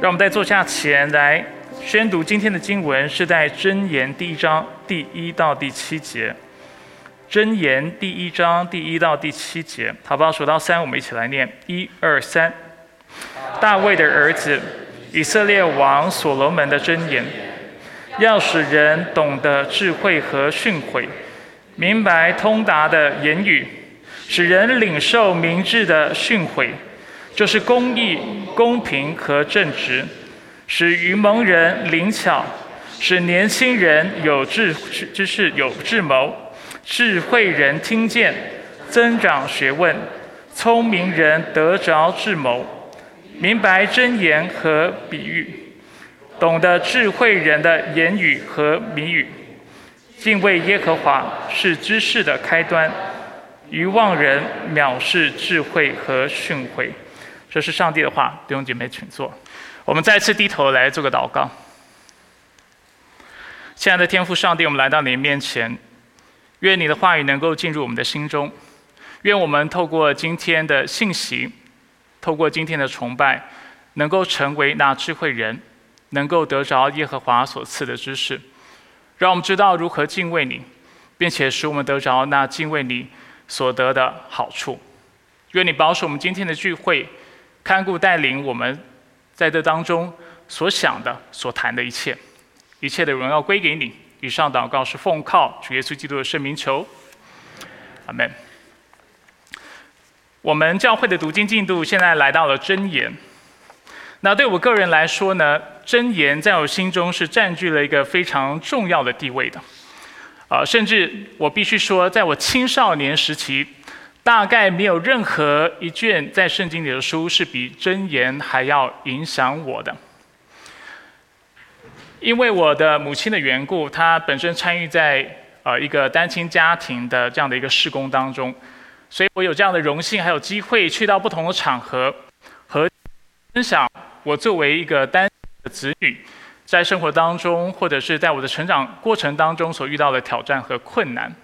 让我们在坐下前来宣读今天的经文，是在箴言第一章第一到第七节。箴言第一章第一到第七节，好不好？数到三，我们一起来念：一二三。大卫的儿子，以色列王所罗门的箴言，要使人懂得智慧和训诲，明白通达的言语，使人领受明智的训诲。就是公义、公平和正直，使愚蒙人灵巧，使年轻人有智知识、有智谋，智慧人听见，增长学问，聪明人得着智谋，明白真言和比喻，懂得智慧人的言语和谜语，敬畏耶和华是知识的开端，愚妄人藐视智慧和训诲。这是上帝的话，弟兄姐妹，请坐。我们再次低头来做个祷告。亲爱的天父上帝，我们来到你面前，愿你的话语能够进入我们的心中。愿我们透过今天的信息，透过今天的崇拜，能够成为那智慧人，能够得着耶和华所赐的知识，让我们知道如何敬畏你，并且使我们得着那敬畏你所得的好处。愿你保守我们今天的聚会。看顾带领我们在这当中所想的、所谈的一切，一切的荣耀归给你。以上祷告是奉靠主耶稣基督的圣名求，阿门。我们教会的读经进度现在来到了真言。那对我个人来说呢，真言在我心中是占据了一个非常重要的地位的。啊，甚至我必须说，在我青少年时期。大概没有任何一卷在圣经里的书是比箴言还要影响我的，因为我的母亲的缘故，她本身参与在呃一个单亲家庭的这样的一个施工当中，所以我有这样的荣幸，还有机会去到不同的场合和分享我作为一个单的子女，在生活当中或者是在我的成长过程当中所遇到的挑战和困难。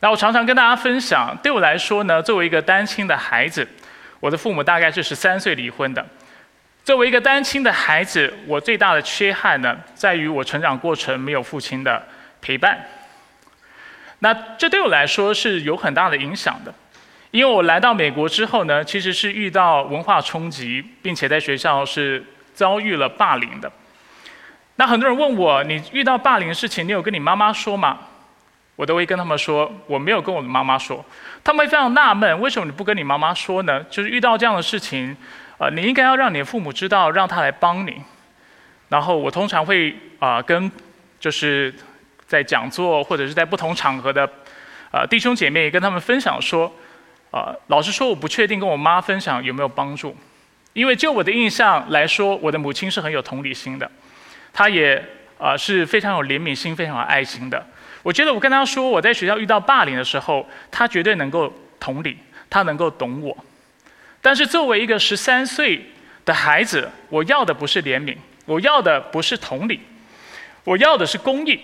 那我常常跟大家分享，对我来说呢，作为一个单亲的孩子，我的父母大概是十三岁离婚的。作为一个单亲的孩子，我最大的缺憾呢，在于我成长过程没有父亲的陪伴。那这对我来说是有很大的影响的，因为我来到美国之后呢，其实是遇到文化冲击，并且在学校是遭遇了霸凌的。那很多人问我，你遇到霸凌的事情，你有跟你妈妈说吗？我都会跟他们说，我没有跟我的妈妈说。他们会非常纳闷，为什么你不跟你妈妈说呢？就是遇到这样的事情，呃，你应该要让你的父母知道，让他来帮你。然后我通常会啊，跟就是在讲座或者是在不同场合的啊弟兄姐妹跟他们分享说，啊，老实说，我不确定跟我妈分享有没有帮助，因为就我的印象来说，我的母亲是很有同理心的，她也啊是非常有怜悯心、非常有爱心的。我觉得我跟他说我在学校遇到霸凌的时候，他绝对能够同理，他能够懂我。但是作为一个十三岁的孩子，我要的不是怜悯，我要的不是同理，我要的是公义。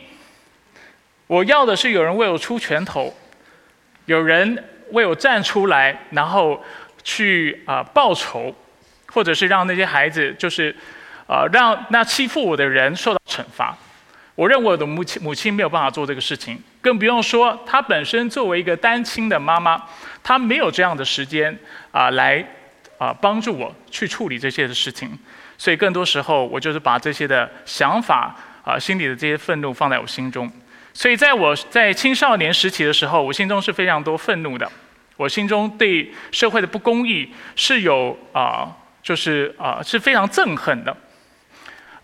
我要的是有人为我出拳头，有人为我站出来，然后去啊报仇，或者是让那些孩子就是啊让那欺负我的人受到惩罚。我认为我的母亲母亲没有办法做这个事情，更不用说她本身作为一个单亲的妈妈，她没有这样的时间啊来啊帮助我去处理这些的事情。所以更多时候，我就是把这些的想法啊心里的这些愤怒放在我心中。所以在我在青少年时期的时候，我心中是非常多愤怒的。我心中对社会的不公义是有啊，就是啊是非常憎恨的。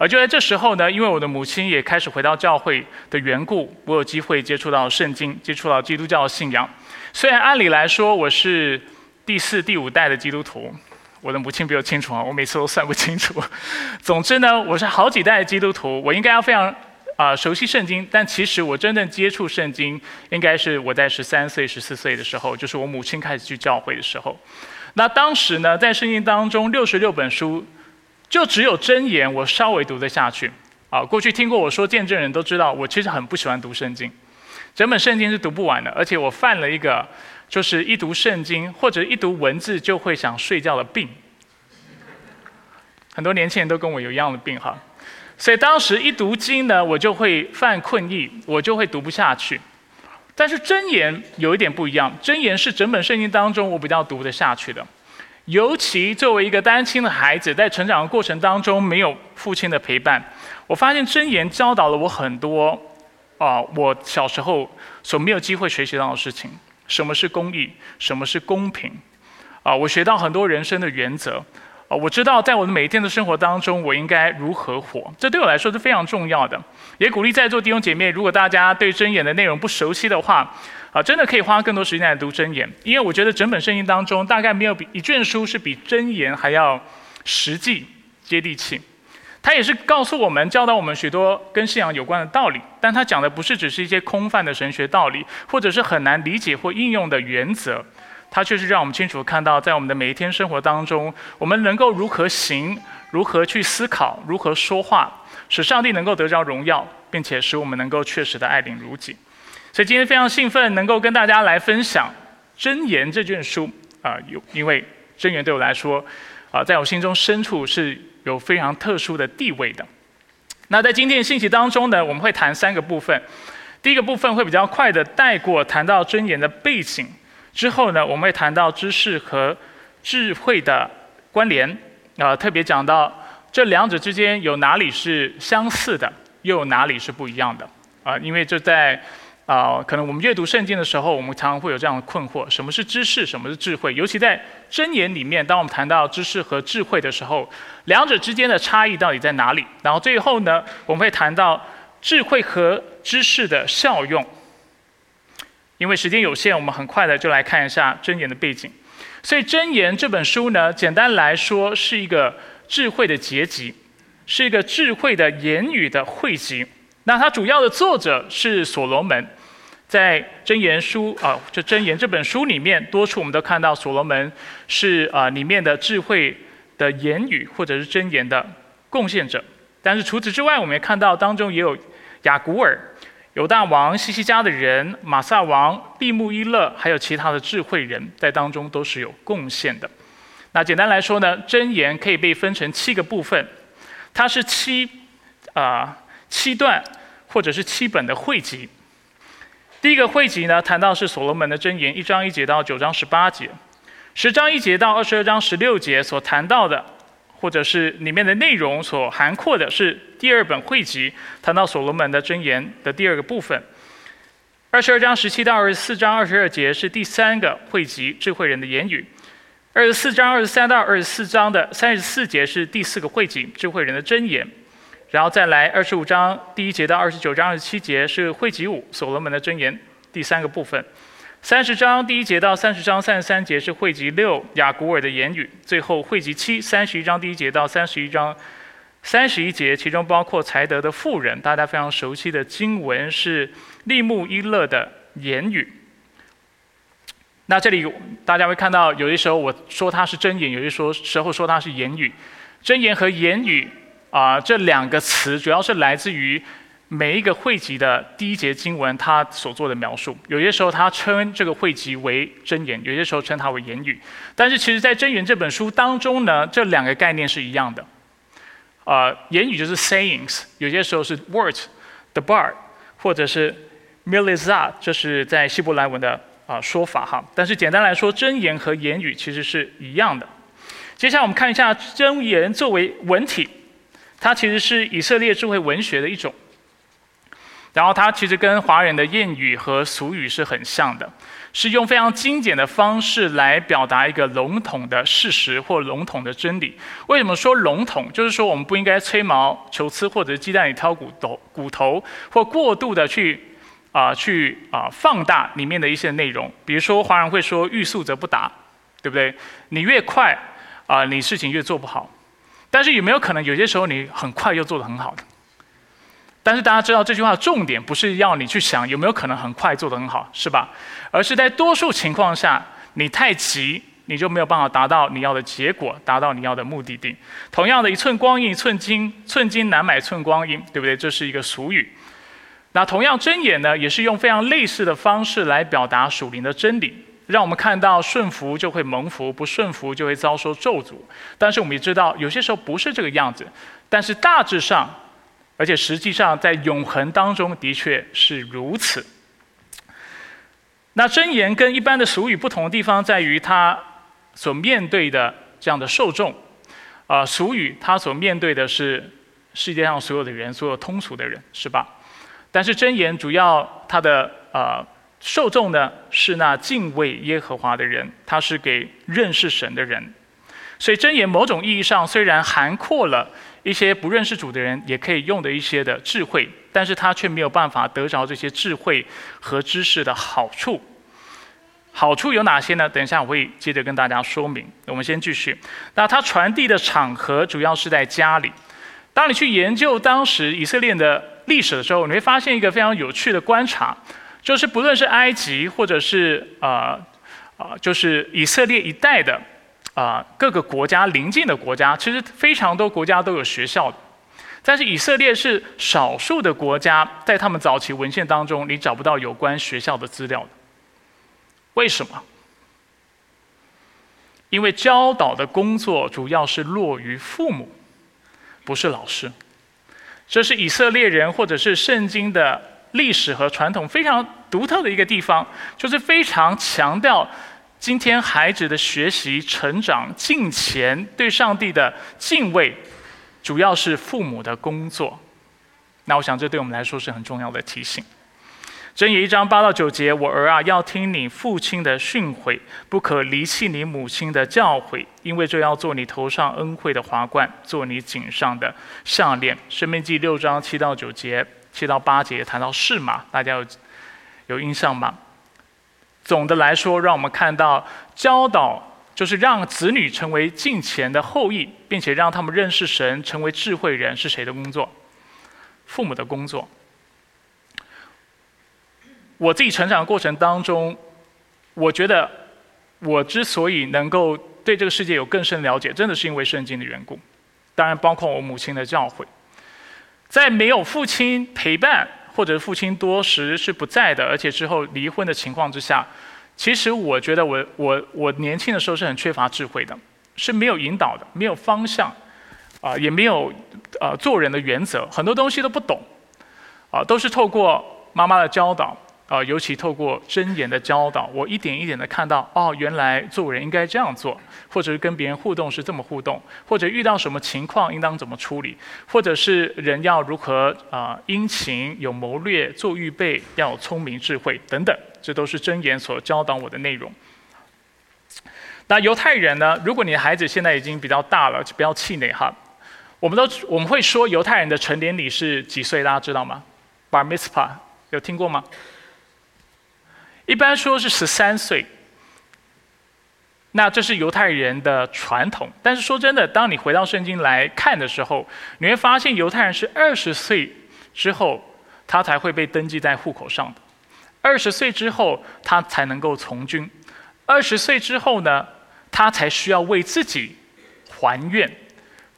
而就在这时候呢，因为我的母亲也开始回到教会的缘故，我有机会接触到圣经，接触到基督教的信仰。虽然按理来说我是第四、第五代的基督徒，我的母亲比我清楚啊，我每次都算不清楚。总之呢，我是好几代的基督徒，我应该要非常啊熟悉圣经。但其实我真正接触圣经，应该是我在十三岁、十四岁的时候，就是我母亲开始去教会的时候。那当时呢，在圣经当中六十六本书。就只有真言，我稍微读得下去。啊，过去听过我说见证人都知道，我其实很不喜欢读圣经，整本圣经是读不完的。而且我犯了一个，就是一读圣经或者一读文字就会想睡觉的病。很多年轻人都跟我有一样的病哈。所以当时一读经呢，我就会犯困意，我就会读不下去。但是真言有一点不一样，真言是整本圣经当中我比较读得下去的。尤其作为一个单亲的孩子，在成长的过程当中没有父亲的陪伴，我发现真言教导了我很多啊，我小时候所没有机会学习到的事情。什么是公义？什么是公平？啊，我学到很多人生的原则。啊，我知道在我的每一天的生活当中，我应该如何活。这对我来说是非常重要的。也鼓励在座弟兄姐妹，如果大家对真言的内容不熟悉的话，啊，真的可以花更多时间来读真言，因为我觉得整本圣经当中，大概没有比一卷书是比真言还要实际、接地气。它也是告诉我们、教导我们许多跟信仰有关的道理，但它讲的不是只是一些空泛的神学道理，或者是很难理解或应用的原则，它却是让我们清楚看到，在我们的每一天生活当中，我们能够如何行、如何去思考、如何说话，使上帝能够得着荣耀，并且使我们能够确实的爱邻如己。所以今天非常兴奋，能够跟大家来分享《箴言》这卷书啊，有因为《箴言》对我来说啊，在我心中深处是有非常特殊的地位的。那在今天的信息当中呢，我们会谈三个部分。第一个部分会比较快的带过，谈到《箴言》的背景之后呢，我们会谈到知识和智慧的关联啊，特别讲到这两者之间有哪里是相似的，又有哪里是不一样的啊，因为这在。啊，可能我们阅读圣经的时候，我们常常会有这样的困惑：什么是知识，什么是智慧？尤其在箴言里面，当我们谈到知识和智慧的时候，两者之间的差异到底在哪里？然后最后呢，我们会谈到智慧和知识的效用。因为时间有限，我们很快的就来看一下箴言的背景。所以箴言这本书呢，简单来说是一个智慧的结集，是一个智慧的言语的汇集。那它主要的作者是所罗门。在箴言书啊，这箴言这本书里面，多处我们都看到所罗门是啊里面的智慧的言语或者是箴言的贡献者。但是除此之外，我们也看到当中也有雅古尔、犹大王西西家的人、马萨王、利木伊勒，还有其他的智慧人在当中都是有贡献的。那简单来说呢，箴言可以被分成七个部分，它是七啊七段或者是七本的汇集。第一个汇集呢，谈到是所罗门的箴言，一章一节到九章十八节，十章一节到二十二章十六节所谈到的，或者是里面的内容所涵括的，是第二本汇集，谈到所罗门的箴言的第二个部分。二十二章十七到二十四章二十二节是第三个汇集，智慧人的言语。二十四章二十三到二十四章的三十四节是第四个汇集，智慧人的箴言。然后再来二十五章第一节到二十九章二十七节是汇集五所罗门的箴言第三个部分，三十章第一节到三十章三十三节是汇集六雅古尔的言语，最后汇集七三十一章第一节到三十一章三十一节，其中包括才德的妇人，大家非常熟悉的经文是利木伊勒的言语。那这里大家会看到，有的时候我说它是真言，有的时候时候说它是言语，真言和言语。啊，这两个词主要是来自于每一个汇集的第一节经文，它所做的描述。有些时候它称这个汇集为真言，有些时候称它为言语。但是其实，在真言这本书当中呢，这两个概念是一样的。啊，言语就是 sayings，有些时候是 words，the bar，或者是 milizat，这是在希伯来文的啊说法哈。但是简单来说，真言和言语其实是一样的。接下来我们看一下真言作为文体。它其实是以色列智慧文学的一种，然后它其实跟华人的谚语和俗语是很像的，是用非常精简的方式来表达一个笼统的事实或笼统的真理。为什么说笼统？就是说我们不应该吹毛求疵，或者鸡蛋里挑骨头，骨头或过度的去啊去啊放大里面的一些内容。比如说华人会说“欲速则不达”，对不对？你越快啊，你事情越做不好。但是有没有可能有些时候你很快又做得很好的？但是大家知道这句话的重点不是要你去想有没有可能很快做得很好，是吧？而是在多数情况下，你太急，你就没有办法达到你要的结果，达到你要的目的地。同样的一寸光阴一寸金，寸金难买寸光阴，对不对？这是一个俗语。那同样真言呢，也是用非常类似的方式来表达属灵的真理。让我们看到顺服就会蒙福，不顺服就会遭受咒诅。但是我们也知道，有些时候不是这个样子。但是大致上，而且实际上在永恒当中的确是如此。那真言跟一般的俗语不同的地方在于，它所面对的这样的受众，啊，俗语它所面对的是世界上所有的人，所有通俗的人，是吧？但是真言主要它的呃受众呢是那敬畏耶和华的人，他是给认识神的人。所以箴言某种意义上虽然涵括了一些不认识主的人也可以用的一些的智慧，但是他却没有办法得着这些智慧和知识的好处。好处有哪些呢？等一下我会接着跟大家说明。我们先继续。那它传递的场合主要是在家里。当你去研究当时以色列的历史的时候，你会发现一个非常有趣的观察，就是不论是埃及或者是呃啊，就是以色列一带的啊各个国家邻近的国家，其实非常多国家都有学校的，但是以色列是少数的国家，在他们早期文献当中，你找不到有关学校的资料的。为什么？因为教导的工作主要是落于父母。不是老师，这是以色列人或者是圣经的历史和传统非常独特的一个地方，就是非常强调今天孩子的学习、成长、敬虔、对上帝的敬畏，主要是父母的工作。那我想这对我们来说是很重要的提醒。箴言一章八到九节，我儿啊，要听你父亲的训诲，不可离弃你母亲的教诲，因为这要做你头上恩惠的华冠，做你颈上的项链。生命记六章七到九节，七到八节谈到是马，大家有有印象吗？总的来说，让我们看到教导就是让子女成为敬虔的后裔，并且让他们认识神，成为智慧人，是谁的工作？父母的工作。我自己成长的过程当中，我觉得我之所以能够对这个世界有更深了解，真的是因为圣经的缘故。当然，包括我母亲的教诲。在没有父亲陪伴，或者父亲多时是不在的，而且之后离婚的情况之下，其实我觉得我我我年轻的时候是很缺乏智慧的，是没有引导的，没有方向，啊，也没有啊做人的原则，很多东西都不懂，啊，都是透过妈妈的教导。啊，尤其透过真言的教导，我一点一点的看到，哦，原来做人应该这样做，或者是跟别人互动是这么互动，或者遇到什么情况应当怎么处理，或者是人要如何啊殷勤有谋略做预备，要聪明智慧等等，这都是真言所教导我的内容。那犹太人呢？如果你的孩子现在已经比较大了，就不要气馁哈。我们都我们会说犹太人的成年礼是几岁？大家知道吗？Bar mitzvah 有听过吗？一般说是十三岁，那这是犹太人的传统。但是说真的，当你回到圣经来看的时候，你会发现犹太人是二十岁之后，他才会被登记在户口上的。二十岁之后，他才能够从军。二十岁之后呢，他才需要为自己还愿，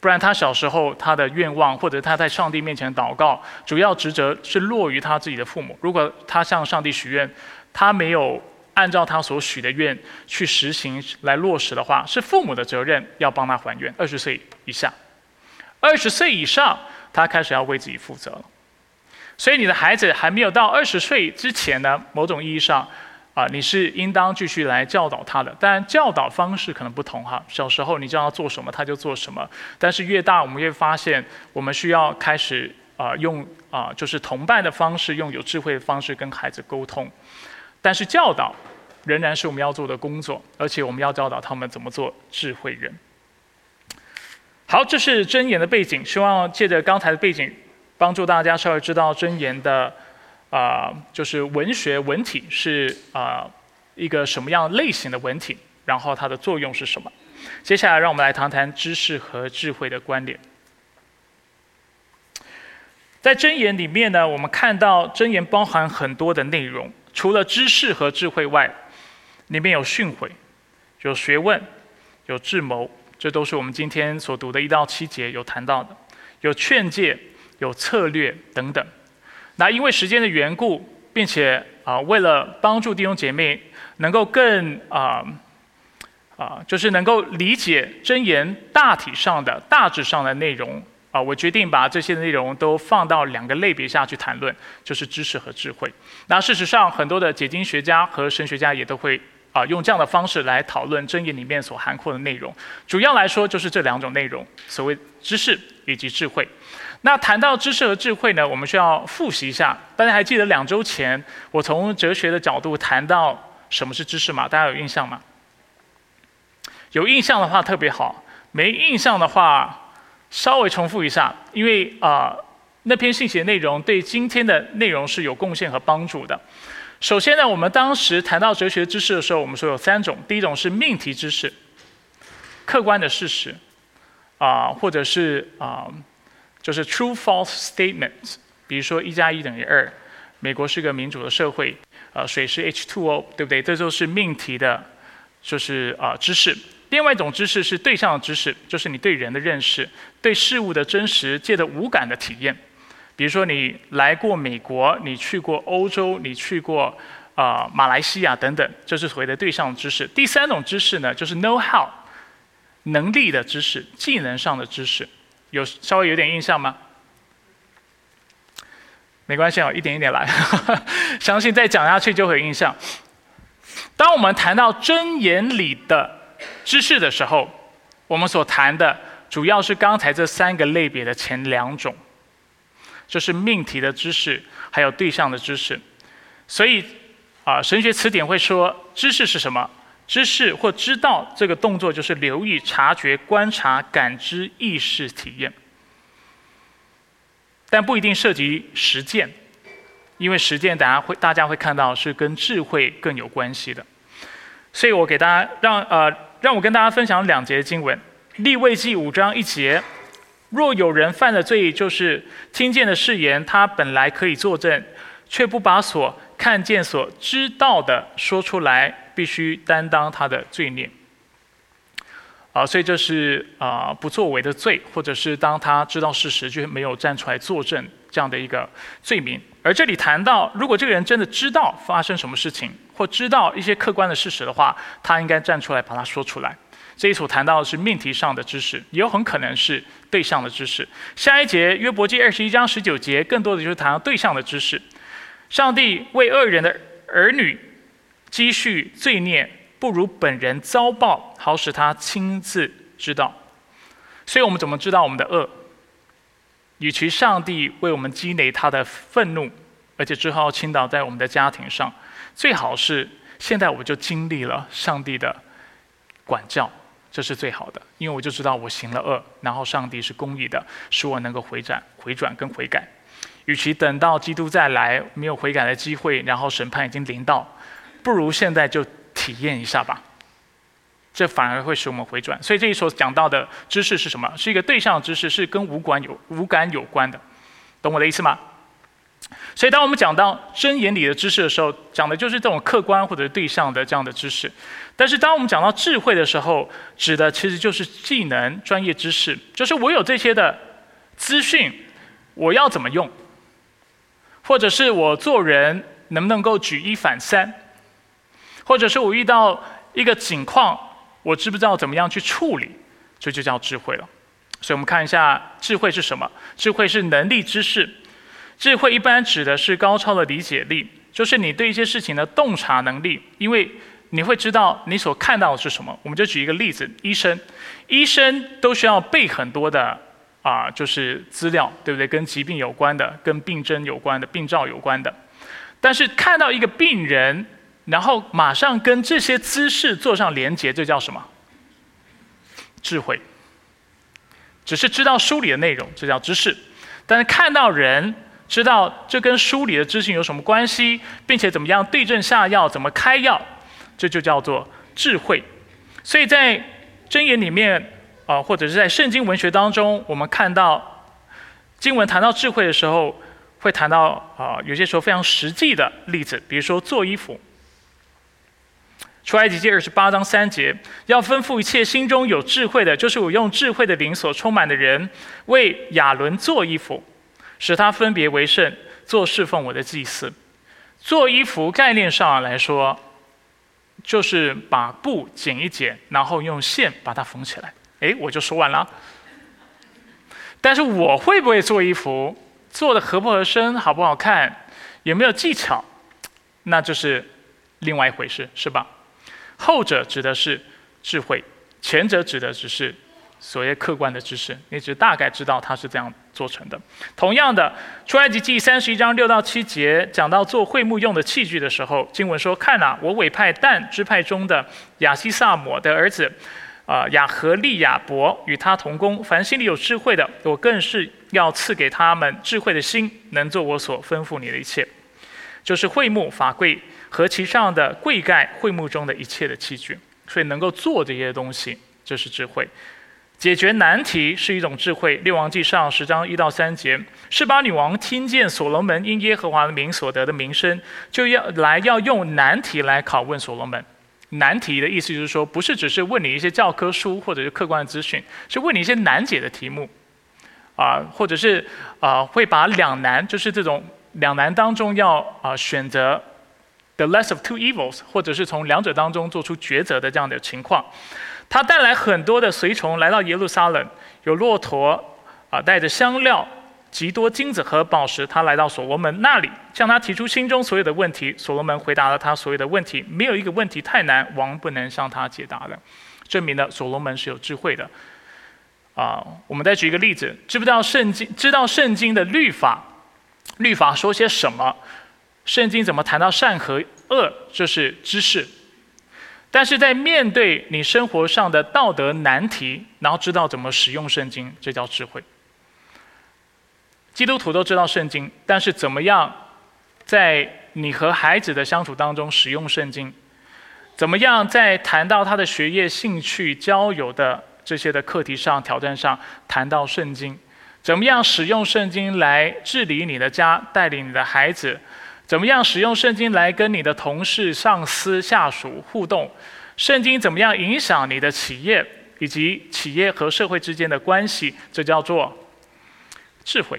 不然他小时候他的愿望或者他在上帝面前祷告，主要职责是落于他自己的父母。如果他向上帝许愿，他没有按照他所许的愿去实行来落实的话，是父母的责任要帮他还愿。二十岁以下，二十岁以上，他开始要为自己负责了。所以你的孩子还没有到二十岁之前呢，某种意义上，啊，你是应当继续来教导他的。但教导方式可能不同哈。小时候你叫他做什么，他就做什么。但是越大，我们越发现，我们需要开始啊，用啊，就是同伴的方式，用有智慧的方式跟孩子沟通。但是教导仍然是我们要做的工作，而且我们要教导他们怎么做智慧人。好，这是箴言的背景，希望借着刚才的背景，帮助大家稍微知道箴言的啊，就是文学文体是啊一个什么样类型的文体，然后它的作用是什么。接下来，让我们来谈谈知识和智慧的关联。在箴言里面呢，我们看到箴言包含很多的内容。除了知识和智慧外，里面有训诲，有学问，有智谋，这都是我们今天所读的一到七节有谈到的。有劝诫，有策略等等。那因为时间的缘故，并且啊，为了帮助弟兄姐妹能够更啊啊，就是能够理解真言大体上的大致上的内容啊，我决定把这些内容都放到两个类别下去谈论，就是知识和智慧。那事实上，很多的解经学家和神学家也都会。啊，用这样的方式来讨论真言里面所涵括的内容，主要来说就是这两种内容，所谓知识以及智慧。那谈到知识和智慧呢，我们需要复习一下。大家还记得两周前我从哲学的角度谈到什么是知识吗？大家有印象吗？有印象的话特别好，没印象的话稍微重复一下，因为啊那篇信息的内容对今天的内容是有贡献和帮助的。首先呢，我们当时谈到哲学知识的时候，我们说有三种。第一种是命题知识，客观的事实，啊，或者是啊，就是 true false statement，。比如说一加一等于二，美国是个民主的社会，呃，水是 H2O，对不对？这就是命题的，就是啊知识。另外一种知识是对象的知识，就是你对人的认识，对事物的真实，借的五感的体验。比如说，你来过美国，你去过欧洲，你去过啊马来西亚等等，这是所谓的对象知识。第三种知识呢，就是 know how，能力的知识，技能上的知识，有稍微有点印象吗？没关系啊，一点一点来，相信再讲下去就会有印象。当我们谈到真言里的知识的时候，我们所谈的主要是刚才这三个类别的前两种。就是命题的知识，还有对象的知识，所以啊，神学词典会说，知识是什么？知识或知道这个动作就是留意、察觉、观察、感知、意识、体验，但不一定涉及实践，因为实践大家会大家会看到是跟智慧更有关系的。所以我给大家让呃让我跟大家分享两节经文，立位记五章一节。若有人犯了罪，就是听见的誓言，他本来可以作证，却不把所看见、所知道的说出来，必须担当他的罪孽。啊，所以这是啊不作为的罪，或者是当他知道事实却没有站出来作证这样的一个罪名。而这里谈到，如果这个人真的知道发生什么事情，或知道一些客观的事实的话，他应该站出来把它说出来。这一所谈到的是命题上的知识，也有很可能是对象的知识。下一节约伯记二十一章十九节，更多的就是谈到对象的知识。上帝为恶人的儿女积蓄罪孽，不如本人遭报，好使他亲自知道。所以我们怎么知道我们的恶？与其上帝为我们积累他的愤怒，而且之后倾倒在我们的家庭上，最好是现在我就经历了上帝的管教。这是最好的，因为我就知道我行了恶，然后上帝是公义的，使我能够回转、回转跟悔改。与其等到基督再来没有悔改的机会，然后审判已经临到，不如现在就体验一下吧。这反而会使我们回转。所以这里所讲到的知识是什么？是一个对象知识，是跟无感有无感有关的，懂我的意思吗？所以，当我们讲到真言里的知识的时候，讲的就是这种客观或者对象的这样的知识。但是，当我们讲到智慧的时候，指的其实就是技能、专业知识，就是我有这些的资讯，我要怎么用，或者是我做人能不能够举一反三，或者是我遇到一个情况，我知不知道怎么样去处理，这就叫智慧了。所以我们看一下智慧是什么？智慧是能力、知识。智慧一般指的是高超的理解力，就是你对一些事情的洞察能力，因为你会知道你所看到的是什么。我们就举一个例子，医生，医生都需要背很多的啊，就是资料，对不对？跟疾病有关的，跟病症有关的，病灶有关的。但是看到一个病人，然后马上跟这些知识做上连结，这叫什么？智慧。只是知道书里的内容，这叫知识。但是看到人。知道这跟书里的知识有什么关系，并且怎么样对症下药，怎么开药，这就叫做智慧。所以在箴言里面啊，或者是在圣经文学当中，我们看到经文谈到智慧的时候，会谈到啊，有些时候非常实际的例子，比如说做衣服。出埃及记二十八章三节，要吩咐一切心中有智慧的，就是我用智慧的灵所充满的人，为亚伦做衣服。使他分别为圣，做侍奉我的祭司。做衣服概念上来说，就是把布剪一剪，然后用线把它缝起来。哎，我就说完了。但是我会不会做衣服，做的合不合身，好不好看，有没有技巧，那就是另外一回事，是吧？后者指的是智慧，前者指的只是所谓客观的知识，你只大概知道它是这样做成的。同样的，出埃及记三十一章六到七节讲到做会幕用的器具的时候，经文说：“看啊，我委派但支派中的亚西萨摩的儿子。”啊，亚和利亚伯与他同工，凡心里有智慧的，我更是要赐给他们智慧的心，能做我所吩咐你的一切，就是会幕法柜和其上的柜盖，会幕中的一切的器具。所以能够做这些东西，这是智慧；解决难题是一种智慧。六王记上十章一到三节，示巴女王听见所罗门因耶和华的名所得的名声，就要来要用难题来拷问所罗门。难题的意思就是说，不是只是问你一些教科书或者是客观的资讯，是问你一些难解的题目，啊，或者是啊，会把两难，就是这种两难当中要啊选择 the less of two evils，或者是从两者当中做出抉择的这样的情况。他带来很多的随从来到耶路撒冷，有骆驼啊，带着香料。极多金子和宝石，他来到所罗门那里，向他提出心中所有的问题。所罗门回答了他所有的问题，没有一个问题太难，王不能向他解答的，证明了所罗门是有智慧的。啊，我们再举一个例子，知不知道圣经？知道圣经的律法，律法说些什么？圣经怎么谈到善和恶？这是知识。但是在面对你生活上的道德难题，然后知道怎么使用圣经，这叫智慧。基督徒都知道圣经，但是怎么样在你和孩子的相处当中使用圣经？怎么样在谈到他的学业、兴趣、交友的这些的课题上、挑战上谈到圣经？怎么样使用圣经来治理你的家、带领你的孩子？怎么样使用圣经来跟你的同事、上司、下属互动？圣经怎么样影响你的企业以及企业和社会之间的关系？这叫做智慧。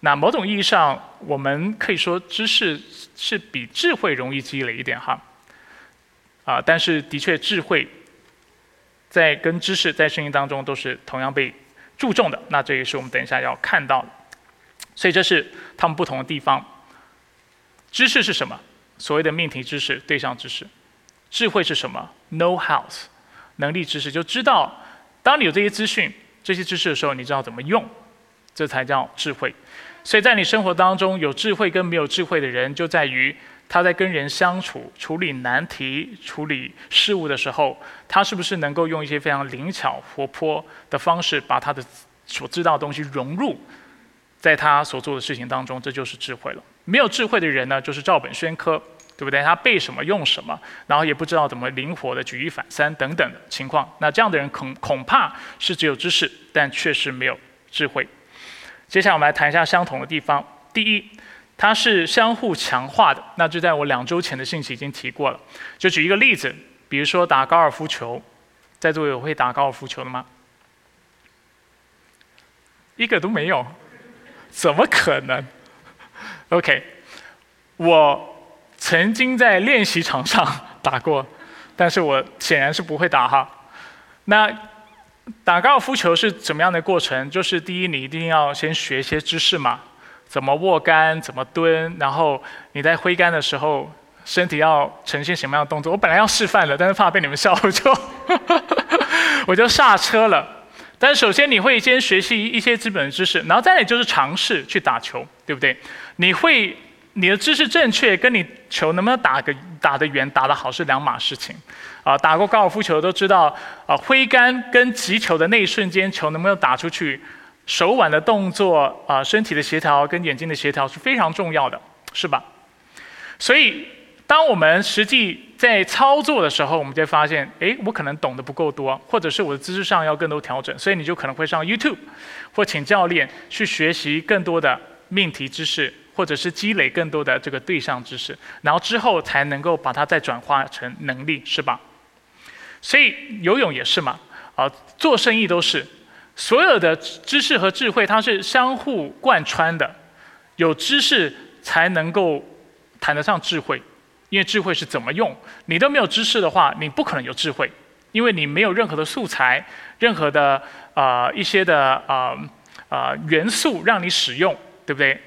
那某种意义上，我们可以说知识是比智慧容易积累一点哈，啊，但是的确智慧在跟知识在圣经当中都是同样被注重的。那这也是我们等一下要看到。所以这是他们不同的地方。知识是什么？所谓的命题知识、对象知识。智慧是什么？know hows，能力知识，就知道当你有这些资讯、这些知识的时候，你知道怎么用，这才叫智慧。所以在你生活当中，有智慧跟没有智慧的人，就在于他在跟人相处、处理难题、处理事物的时候，他是不是能够用一些非常灵巧、活泼的方式，把他的所知道的东西融入在他所做的事情当中，这就是智慧了。没有智慧的人呢，就是照本宣科，对不对？他背什么用什么，然后也不知道怎么灵活的举一反三等等的情况。那这样的人恐恐怕是只有知识，但确实没有智慧。接下来我们来谈一下相同的地方。第一，它是相互强化的。那就在我两周前的信息已经提过了。就举一个例子，比如说打高尔夫球，在座有会打高尔夫球的吗？一个都没有，怎么可能？OK，我曾经在练习场上打过，但是我显然是不会打哈。那。打高尔夫球是怎么样的过程？就是第一，你一定要先学一些知识嘛，怎么握杆，怎么蹲，然后你在挥杆的时候，身体要呈现什么样的动作。我本来要示范的，但是怕被你们笑，我 就我就刹车了。但是首先你会先学习一些基本的知识，然后再来就是尝试去打球，对不对？你会。你的知识正确，跟你球能不能打个打得远、打得好是两码事情。啊，打过高尔夫球都知道，啊，挥杆跟击球的那一瞬间，球能不能打出去，手腕的动作、啊，身体的协调跟眼睛的协调是非常重要的，是吧？所以，当我们实际在操作的时候，我们就会发现，哎，我可能懂得不够多，或者是我的知识上要更多调整，所以你就可能会上 YouTube，或请教练去学习更多的命题知识。或者是积累更多的这个对象知识，然后之后才能够把它再转化成能力，是吧？所以游泳也是嘛，啊，做生意都是，所有的知识和智慧它是相互贯穿的。有知识才能够谈得上智慧，因为智慧是怎么用，你都没有知识的话，你不可能有智慧，因为你没有任何的素材，任何的啊一些的啊啊元素让你使用，对不对？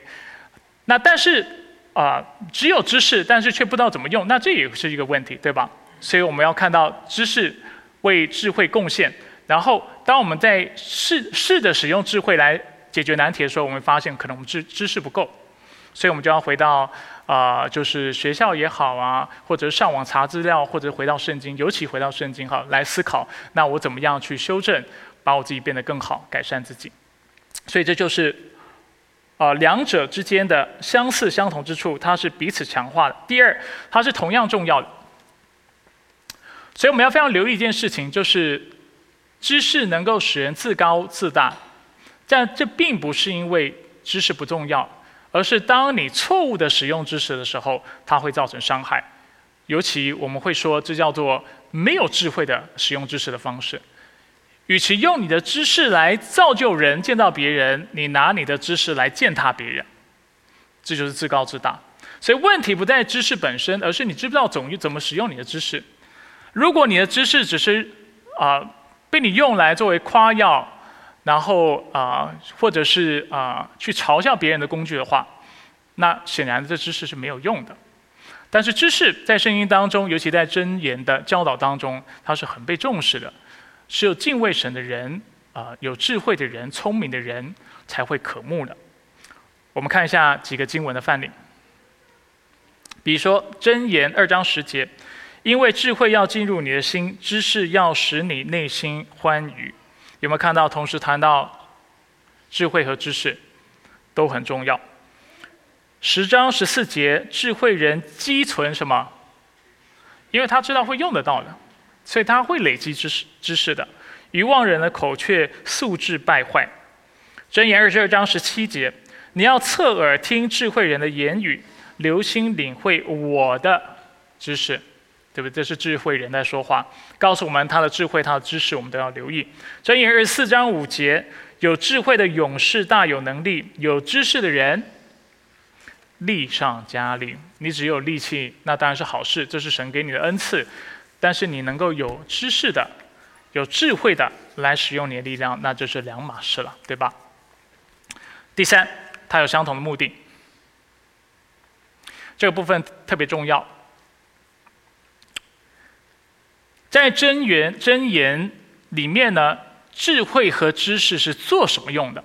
那但是啊只有知识，但是却不知道怎么用，那这也是一个问题，对吧？所以我们要看到知识为智慧贡献，然后当我们在试试着使用智慧来解决难题的时候，我们发现可能我们知知识不够，所以我们就要回到啊，就是学校也好啊，或者上网查资料，或者回到圣经，尤其回到圣经哈，来思考那我怎么样去修正，把我自己变得更好，改善自己。所以这就是啊两者之间的相似相同之处，它是彼此强化的。第二，它是同样重要的。所以我们要非常留意一件事情，就是知识能够使人自高自大，但这并不是因为知识不重要，而是当你错误的使用知识的时候，它会造成伤害。尤其我们会说，这叫做没有智慧的使用知识的方式。与其用你的知识来造就人、见到别人，你拿你的知识来践踏别人，这就是自高自大。所以问题不在知识本身，而是你知不知道怎么怎么使用你的知识。如果你的知识只是啊被你用来作为夸耀，然后啊或者是啊去嘲笑别人的工具的话，那显然这知识是没有用的。但是知识在圣经当中，尤其在箴言的教导当中，它是很被重视的，只有敬畏神的人啊有智慧的人、聪明的人才会渴慕的。我们看一下几个经文的范例，比如说箴言二章十节。因为智慧要进入你的心，知识要使你内心欢愉。有没有看到？同时谈到智慧和知识都很重要。十章十四节，智慧人积存什么？因为他知道会用得到的，所以他会累积知识知识的。愚妄人的口却素质败坏。箴言二十二章十七节，你要侧耳听智慧人的言语，留心领会我的知识。对不对？这是智慧人在说话，告诉我们他的智慧、他的知识，我们都要留意。箴言二十四章五节，有智慧的勇士大有能力，有知识的人力上加力。你只有力气，那当然是好事，这是神给你的恩赐。但是你能够有知识的、有智慧的来使用你的力量，那就是两码事了，对吧？第三，它有相同的目的，这个部分特别重要。在真言真言里面呢，智慧和知识是做什么用的？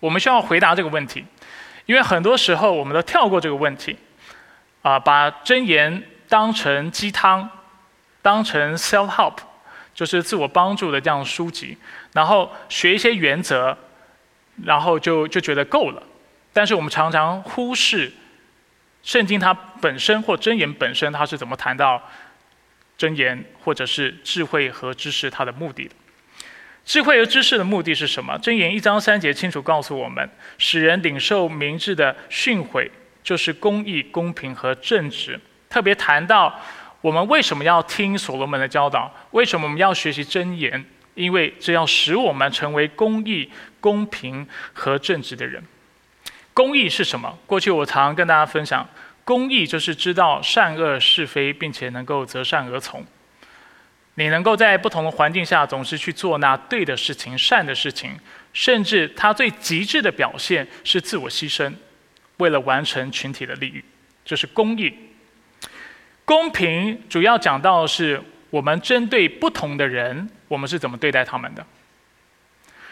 我们需要回答这个问题，因为很多时候我们都跳过这个问题，啊，把真言当成鸡汤，当成 self help，就是自我帮助的这样书籍，然后学一些原则，然后就就觉得够了。但是我们常常忽视圣经它本身或真言本身，它是怎么谈到？真言，或者是智慧和知识，它的目的。智慧和知识的目的是什么？真言一章三节清楚告诉我们：使人领受明智的训诲，就是公义、公平和正直。特别谈到我们为什么要听所罗门的教导？为什么我们要学习真言？因为这要使我们成为公义、公平和正直的人。公义是什么？过去我常跟大家分享。公义就是知道善恶是非，并且能够择善而从。你能够在不同的环境下，总是去做那对的事情、善的事情，甚至他最极致的表现是自我牺牲，为了完成群体的利益，这是公义。公平主要讲到的是我们针对不同的人，我们是怎么对待他们的？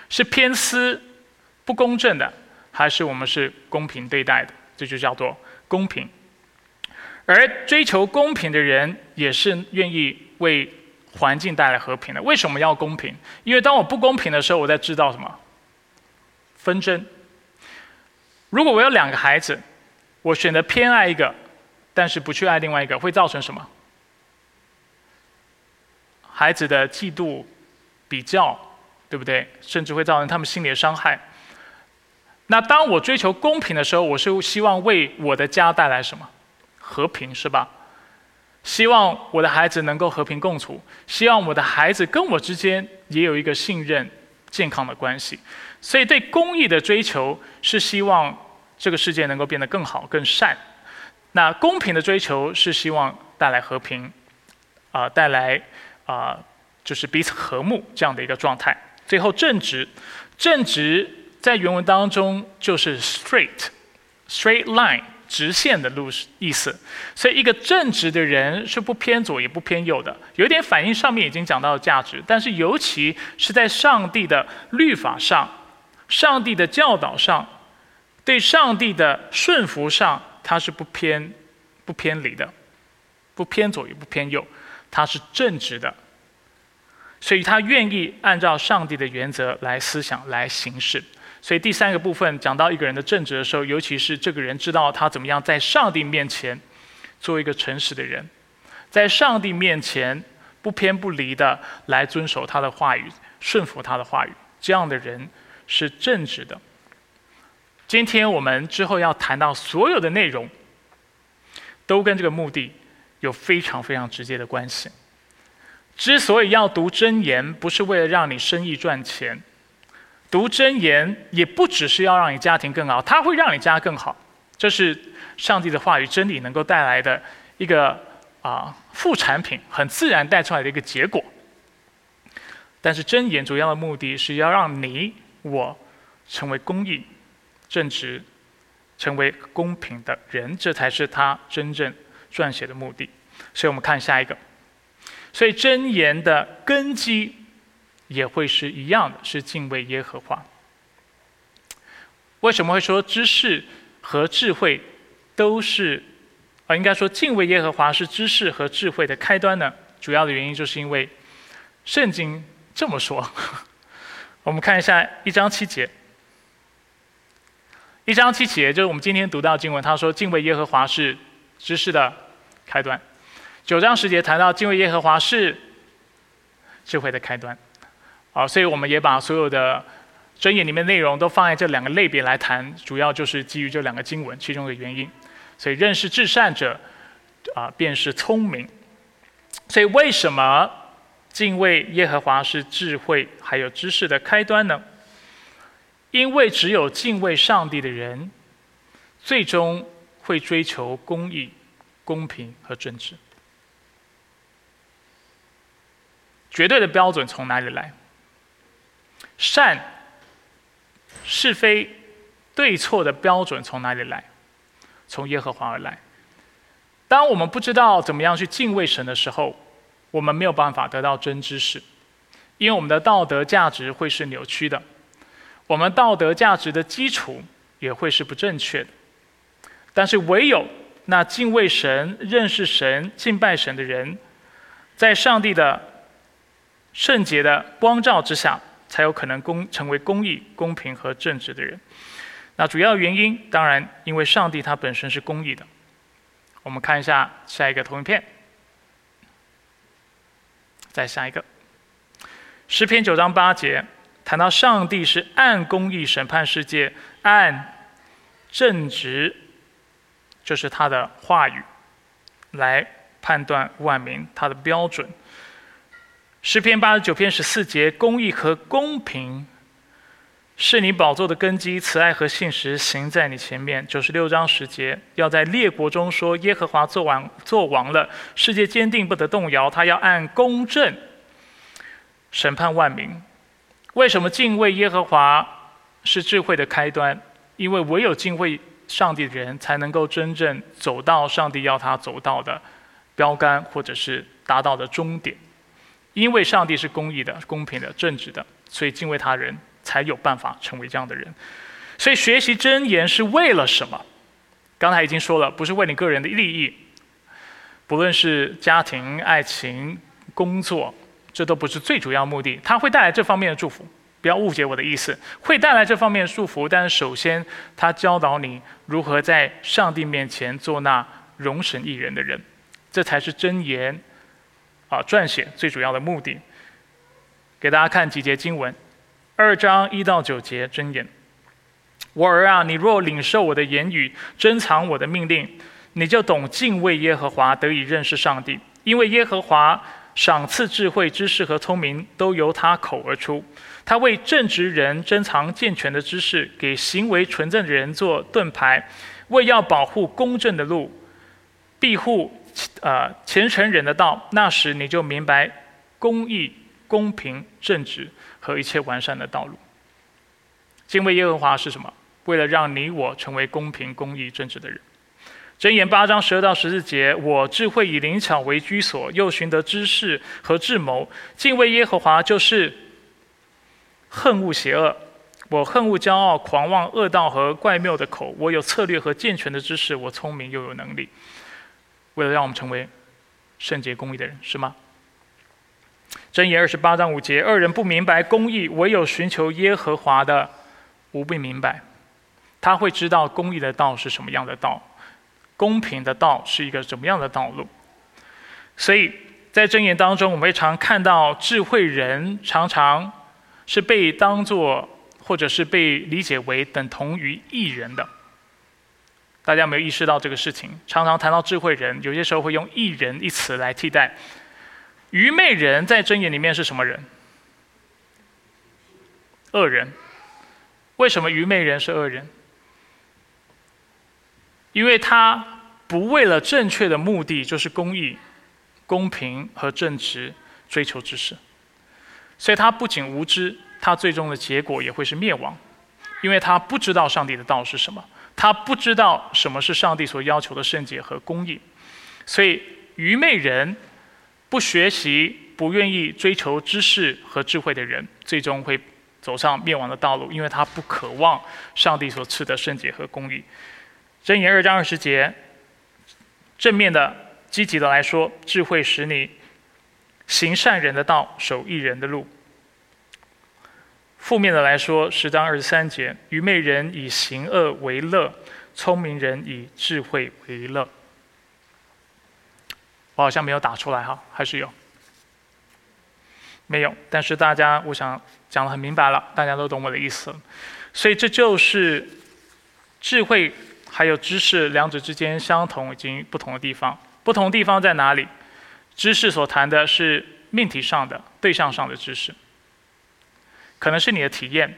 是偏私、不公正的，还是我们是公平对待的？这就叫做公平。而追求公平的人，也是愿意为环境带来和平的。为什么要公平？因为当我不公平的时候，我在制造什么纷争。如果我有两个孩子，我选择偏爱一个，但是不去爱另外一个，会造成什么？孩子的嫉妒、比较，对不对？甚至会造成他们心理的伤害。那当我追求公平的时候，我是希望为我的家带来什么？和平是吧？希望我的孩子能够和平共处，希望我的孩子跟我之间也有一个信任、健康的关系。所以，对公益的追求是希望这个世界能够变得更好、更善。那公平的追求是希望带来和平，啊，带来啊，就是彼此和睦这样的一个状态。最后正直，正直在原文当中就是 straight，straight line。直线的路是意思，所以一个正直的人是不偏左也不偏右的，有点反映上面已经讲到的价值，但是尤其是在上帝的律法上、上帝的教导上、对上帝的顺服上，他是不偏不偏离的，不偏左也不偏右，他是正直的，所以他愿意按照上帝的原则来思想来行事。所以第三个部分讲到一个人的正直的时候，尤其是这个人知道他怎么样在上帝面前做一个诚实的人，在上帝面前不偏不离的来遵守他的话语，顺服他的话语，这样的人是正直的。今天我们之后要谈到所有的内容，都跟这个目的有非常非常直接的关系。之所以要读真言，不是为了让你生意赚钱。读真言也不只是要让你家庭更好，它会让你家更好。这是上帝的话语真理能够带来的一个啊副产品，很自然带出来的一个结果。但是真言主要的目的是要让你我成为公义、正直、成为公平的人，这才是他真正撰写的目的。所以我们看下一个。所以真言的根基。也会是一样的，是敬畏耶和华。为什么会说知识和智慧都是啊？应该说敬畏耶和华是知识和智慧的开端呢？主要的原因就是因为圣经这么说。我们看一下一章七节，一章七节就是我们今天读到经文，他说敬畏耶和华是知识的开端。九章十节谈到敬畏耶和华是智慧的开端。啊，所以我们也把所有的箴言里面内容都放在这两个类别来谈，主要就是基于这两个经文其中的原因。所以认识至善者，啊，便是聪明。所以为什么敬畏耶和华是智慧还有知识的开端呢？因为只有敬畏上帝的人，最终会追求公义、公平和正直。绝对的标准从哪里来？善、是非、对错的标准从哪里来？从耶和华而来。当我们不知道怎么样去敬畏神的时候，我们没有办法得到真知识，因为我们的道德价值会是扭曲的，我们道德价值的基础也会是不正确的。但是唯有那敬畏神、认识神、敬拜神的人，在上帝的圣洁的光照之下。才有可能公成为公义、公平和正直的人。那主要原因，当然因为上帝他本身是公义的。我们看一下下一个投影片，再下一个。诗篇九章八节谈到上帝是按公义审判世界，按正直，就是他的话语来判断万民，他的标准。诗篇八十九篇十四节，公义和公平是你宝座的根基，慈爱和信实行在你前面。九十六章十节，要在列国中说耶和华做王做王了，世界坚定不得动摇，他要按公正审判万民。为什么敬畏耶和华是智慧的开端？因为唯有敬畏上帝的人，才能够真正走到上帝要他走到的标杆，或者是达到的终点。因为上帝是公义的、公平的、正直的，所以敬畏他人才有办法成为这样的人。所以学习真言是为了什么？刚才已经说了，不是为你个人的利益，不论是家庭、爱情、工作，这都不是最主要目的。它会带来这方面的祝福，不要误解我的意思，会带来这方面的祝福。但是首先，他教导你如何在上帝面前做那容神一人的人，这才是真言。啊，撰写最主要的目的，给大家看几节经文，二章一到九节真言。我儿啊，你若领受我的言语，珍藏我的命令，你就懂敬畏耶和华，得以认识上帝。因为耶和华赏赐智慧、知识和聪明，都由他口而出。他为正直人珍藏健全的知识，给行为纯正的人做盾牌，为要保护公正的路，庇护呃虔诚人的道。那时你就明白公义、公平、正直和一切完善的道路。敬畏耶和华是什么？为了让你我成为公平、公义、正直的人。箴言八章十二到十四节：我智慧以灵巧为居所，又寻得知识和智谋。敬畏耶和华就是恨恶邪恶。我恨恶骄傲、狂妄、恶道和怪谬的口。我有策略和健全的知识，我聪明又有能力。为了让我们成为圣洁公义的人，是吗？箴言二十八章五节：二人不明白公义，唯有寻求耶和华的，无不明白。他会知道公义的道是什么样的道。公平的道是一个怎么样的道路？所以在箴言当中，我们常看到智慧人常常是被当作或者是被理解为等同于艺人的。大家没有意识到这个事情？常常谈到智慧人，有些时候会用一人一词来替代。愚昧人在箴言里面是什么人？恶人。为什么愚昧人是恶人？因为他不为了正确的目的，就是公义、公平和正直追求知识，所以他不仅无知，他最终的结果也会是灭亡，因为他不知道上帝的道是什么，他不知道什么是上帝所要求的圣洁和公义，所以愚昧人、不学习、不愿意追求知识和智慧的人，最终会走上灭亡的道路，因为他不渴望上帝所赐的圣洁和公义。箴言二章二十节，正面的、积极的来说，智慧使你行善人的道，守义人的路；负面的来说，十章二十三节，愚昧人以行恶为乐，聪明人以智慧为乐。我好像没有打出来哈，还是有？没有，但是大家，我想讲的很明白了，大家都懂我的意思，所以这就是智慧。还有知识，两者之间相同以及不同的地方。不同地方在哪里？知识所谈的是命题上的、对象上的知识，可能是你的体验，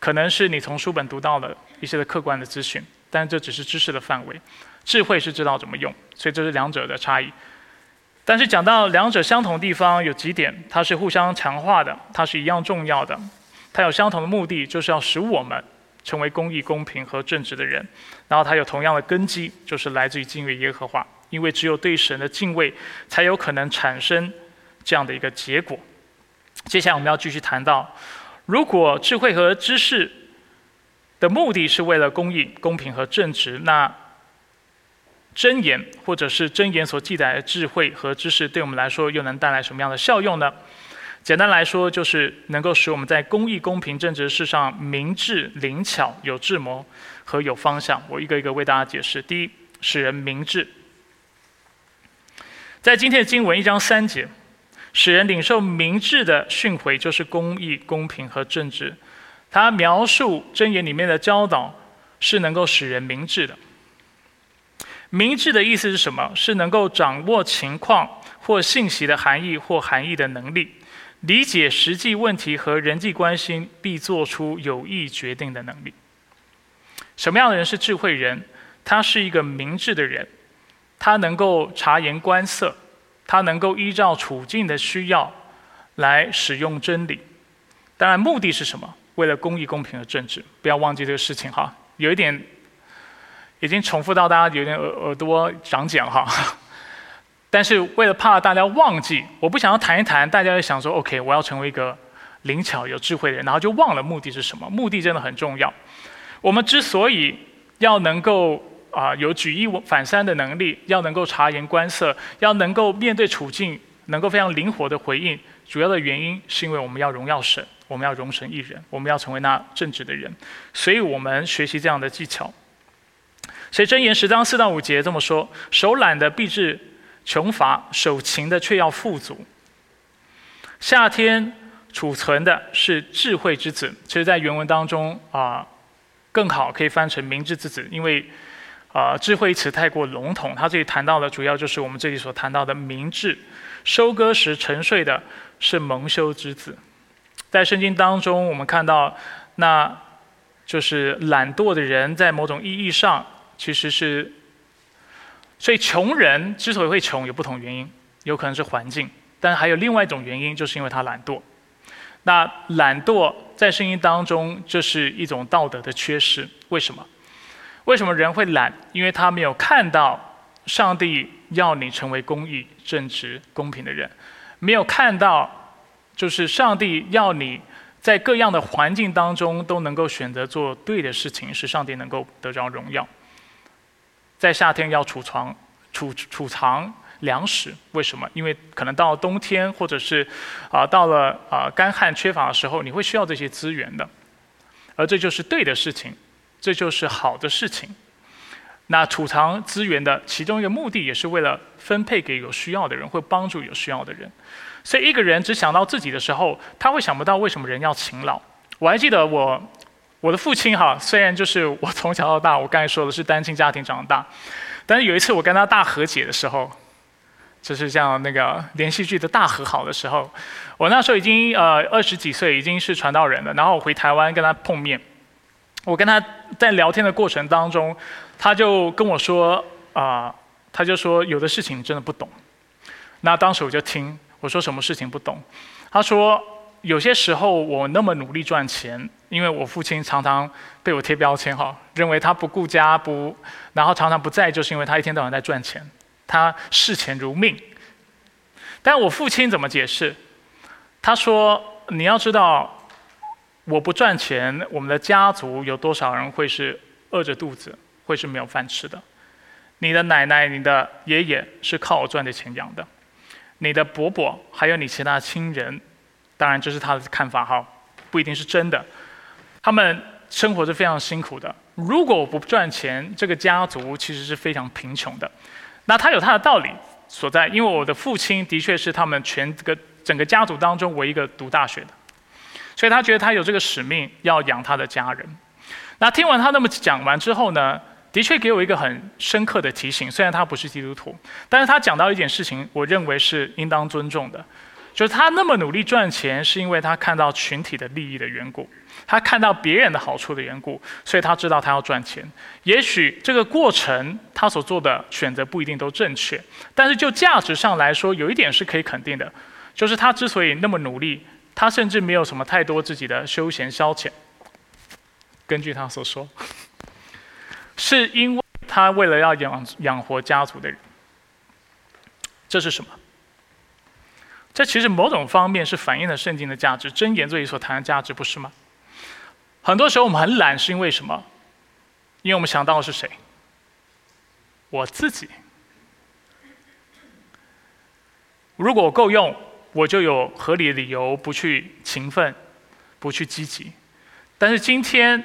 可能是你从书本读到的一些的客观的资讯，但这只是知识的范围。智慧是知道怎么用，所以这是两者的差异。但是讲到两者相同的地方，有几点，它是互相强化的，它是一样重要的，它有相同的目的，就是要使我们。成为公义、公平和正直的人，然后它有同样的根基，就是来自于敬畏耶和华。因为只有对神的敬畏，才有可能产生这样的一个结果。接下来我们要继续谈到，如果智慧和知识的目的是为了公义、公平和正直，那真言或者是真言所记载的智慧和知识，对我们来说又能带来什么样的效用呢？简单来说，就是能够使我们在公益、公平、正直的事上明智、灵巧、有智谋和有方向。我一个一个为大家解释。第一，使人明智。在今天的经文一章三节，使人领受明智的训诲，就是公益、公平和正直。他描述箴言里面的教导是能够使人明智的。明智的意思是什么？是能够掌握情况或信息的含义或含义的能力。理解实际问题和人际关系，必做出有益决定的能力。什么样的人是智慧人？他是一个明智的人，他能够察言观色，他能够依照处境的需要来使用真理。当然，目的是什么？为了公益、公平和正直。不要忘记这个事情哈。有一点已经重复到大家有点耳耳朵长茧哈。但是为了怕大家忘记，我不想要谈一谈，大家就想说，OK，我要成为一个灵巧有智慧的人，然后就忘了目的是什么。目的真的很重要。我们之所以要能够啊有举一反三的能力，要能够察言观色，要能够面对处境，能够非常灵活的回应，主要的原因是因为我们要荣耀神，我们要容神一人，我们要成为那正直的人，所以我们学习这样的技巧。所以箴言十章四到五节这么说：手懒的必致。穷乏手勤的却要富足。夏天储存的是智慧之子，其实在原文当中啊，更好可以翻成明智之子，因为呃，智慧一词太过笼统，他这里谈到的主要就是我们这里所谈到的明智。收割时沉睡的是蒙羞之子。在圣经当中，我们看到，那就是懒惰的人，在某种意义上其实是，所以穷人之所以会穷，有不同原因，有可能是环境，但还有另外一种原因，就是因为他懒惰。那懒惰在圣经当中，这是一种道德的缺失。为什么？为什么人会懒？因为他没有看到上帝要你成为公义、正直、公平的人，没有看到就是上帝要你在各样的环境当中都能够选择做对的事情，使上帝能够得着荣耀。在夏天要储藏、储储藏粮食，为什么？因为可能到冬天，或者是啊到了啊干旱缺乏的时候，你会需要这些资源的，而这就是对的事情。这就是好的事情。那储藏资源的其中一个目的，也是为了分配给有需要的人，会帮助有需要的人。所以一个人只想到自己的时候，他会想不到为什么人要勤劳。我还记得我我的父亲哈，虽然就是我从小到大，我刚才说的是单亲家庭长大，但是有一次我跟他大和解的时候，就是像那个连续剧的大和好的时候，我那时候已经呃二十几岁，已经是传道人了。然后我回台湾跟他碰面。我跟他在聊天的过程当中，他就跟我说啊，他就说有的事情真的不懂。那当时我就听，我说什么事情不懂？他说有些时候我那么努力赚钱，因为我父亲常常被我贴标签哈，认为他不顾家不，然后常常不在，就是因为他一天到晚在赚钱，他视钱如命。但我父亲怎么解释？他说你要知道。我不赚钱，我们的家族有多少人会是饿着肚子，会是没有饭吃的？你的奶奶、你的爷爷是靠我赚的钱养的，你的伯伯还有你其他亲人，当然这是他的看法哈，不一定是真的。他们生活是非常辛苦的。如果我不赚钱，这个家族其实是非常贫穷的。那他有他的道理所在，因为我的父亲的确是他们全个整个家族当中唯一一个读大学的。所以他觉得他有这个使命要养他的家人。那听完他那么讲完之后呢，的确给我一个很深刻的提醒。虽然他不是基督徒，但是他讲到一件事情，我认为是应当尊重的，就是他那么努力赚钱，是因为他看到群体的利益的缘故，他看到别人的好处的缘故，所以他知道他要赚钱。也许这个过程他所做的选择不一定都正确，但是就价值上来说，有一点是可以肯定的，就是他之所以那么努力。他甚至没有什么太多自己的休闲消遣。根据他所说，是因为他为了要养养活家族的人。这是什么？这其实某种方面是反映了圣经的价值，箴言这里所谈的价值，不是吗？很多时候我们很懒，是因为什么？因为我们想到的是谁？我自己。如果我够用。我就有合理理由不去勤奋，不去积极。但是今天，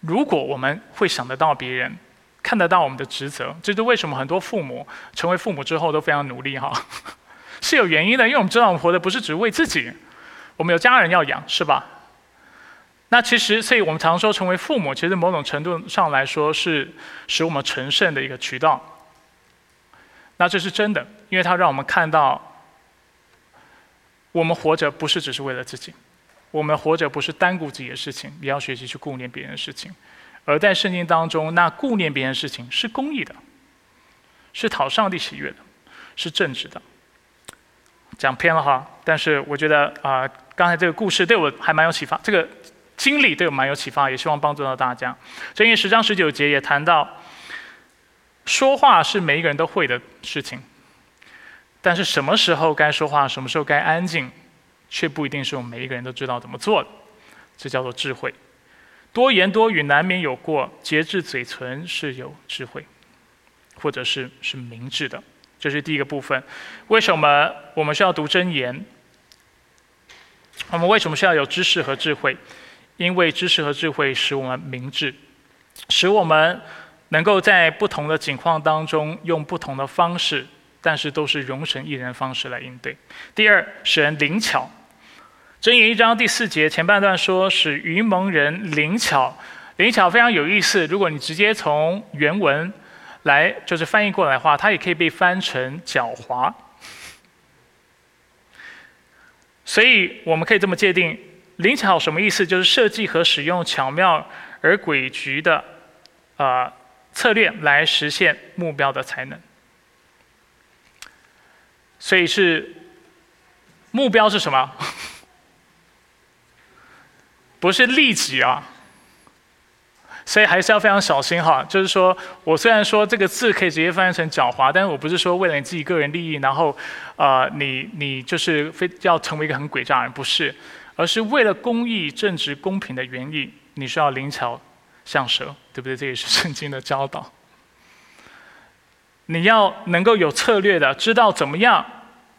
如果我们会想得到别人，看得到我们的职责，这是为什么很多父母成为父母之后都非常努力哈，是有原因的。因为我们知道我们活的不是只为自己，我们有家人要养，是吧？那其实，所以我们常说成为父母，其实某种程度上来说是使我们成圣的一个渠道。那这是真的，因为它让我们看到。我们活着不是只是为了自己，我们活着不是单顾自己的事情，也要学习去顾念别人的事情。而在圣经当中，那顾念别人的事情是公义的，是讨上帝喜悦的，是正直的。讲偏了哈，但是我觉得啊，刚才这个故事对我还蛮有启发，这个经历对我蛮有启发，也希望帮助到大家。箴言十章十九节也谈到，说话是每一个人都会的事情。但是什么时候该说话，什么时候该安静，却不一定是我们每一个人都知道怎么做的。这叫做智慧。多言多语难免有过，节制嘴唇是有智慧，或者是是明智的。这是第一个部分。为什么我们需要读真言？我们为什么需要有知识和智慧？因为知识和智慧使我们明智，使我们能够在不同的境况当中用不同的方式。但是都是容神一人方式来应对。第二，使人灵巧。箴言一章第四节前半段说，使愚蒙人灵巧，灵巧非常有意思，如果你直接从原文来就是翻译过来的话，它也可以被翻成狡猾。所以我们可以这么界定，灵巧什么意思？就是设计和使用巧妙而诡谲的呃策略来实现目标的才能。所以是目标是什么？不是利己啊，所以还是要非常小心哈。就是说我虽然说这个字可以直接翻译成狡猾，但是我不是说为了你自己个人利益，然后呃你你就是非要成为一个很诡诈人，不是，而是为了公益、正直、公平的原因，你需要灵巧像蛇，对不对？这也是圣经的教导。你要能够有策略的，知道怎么样。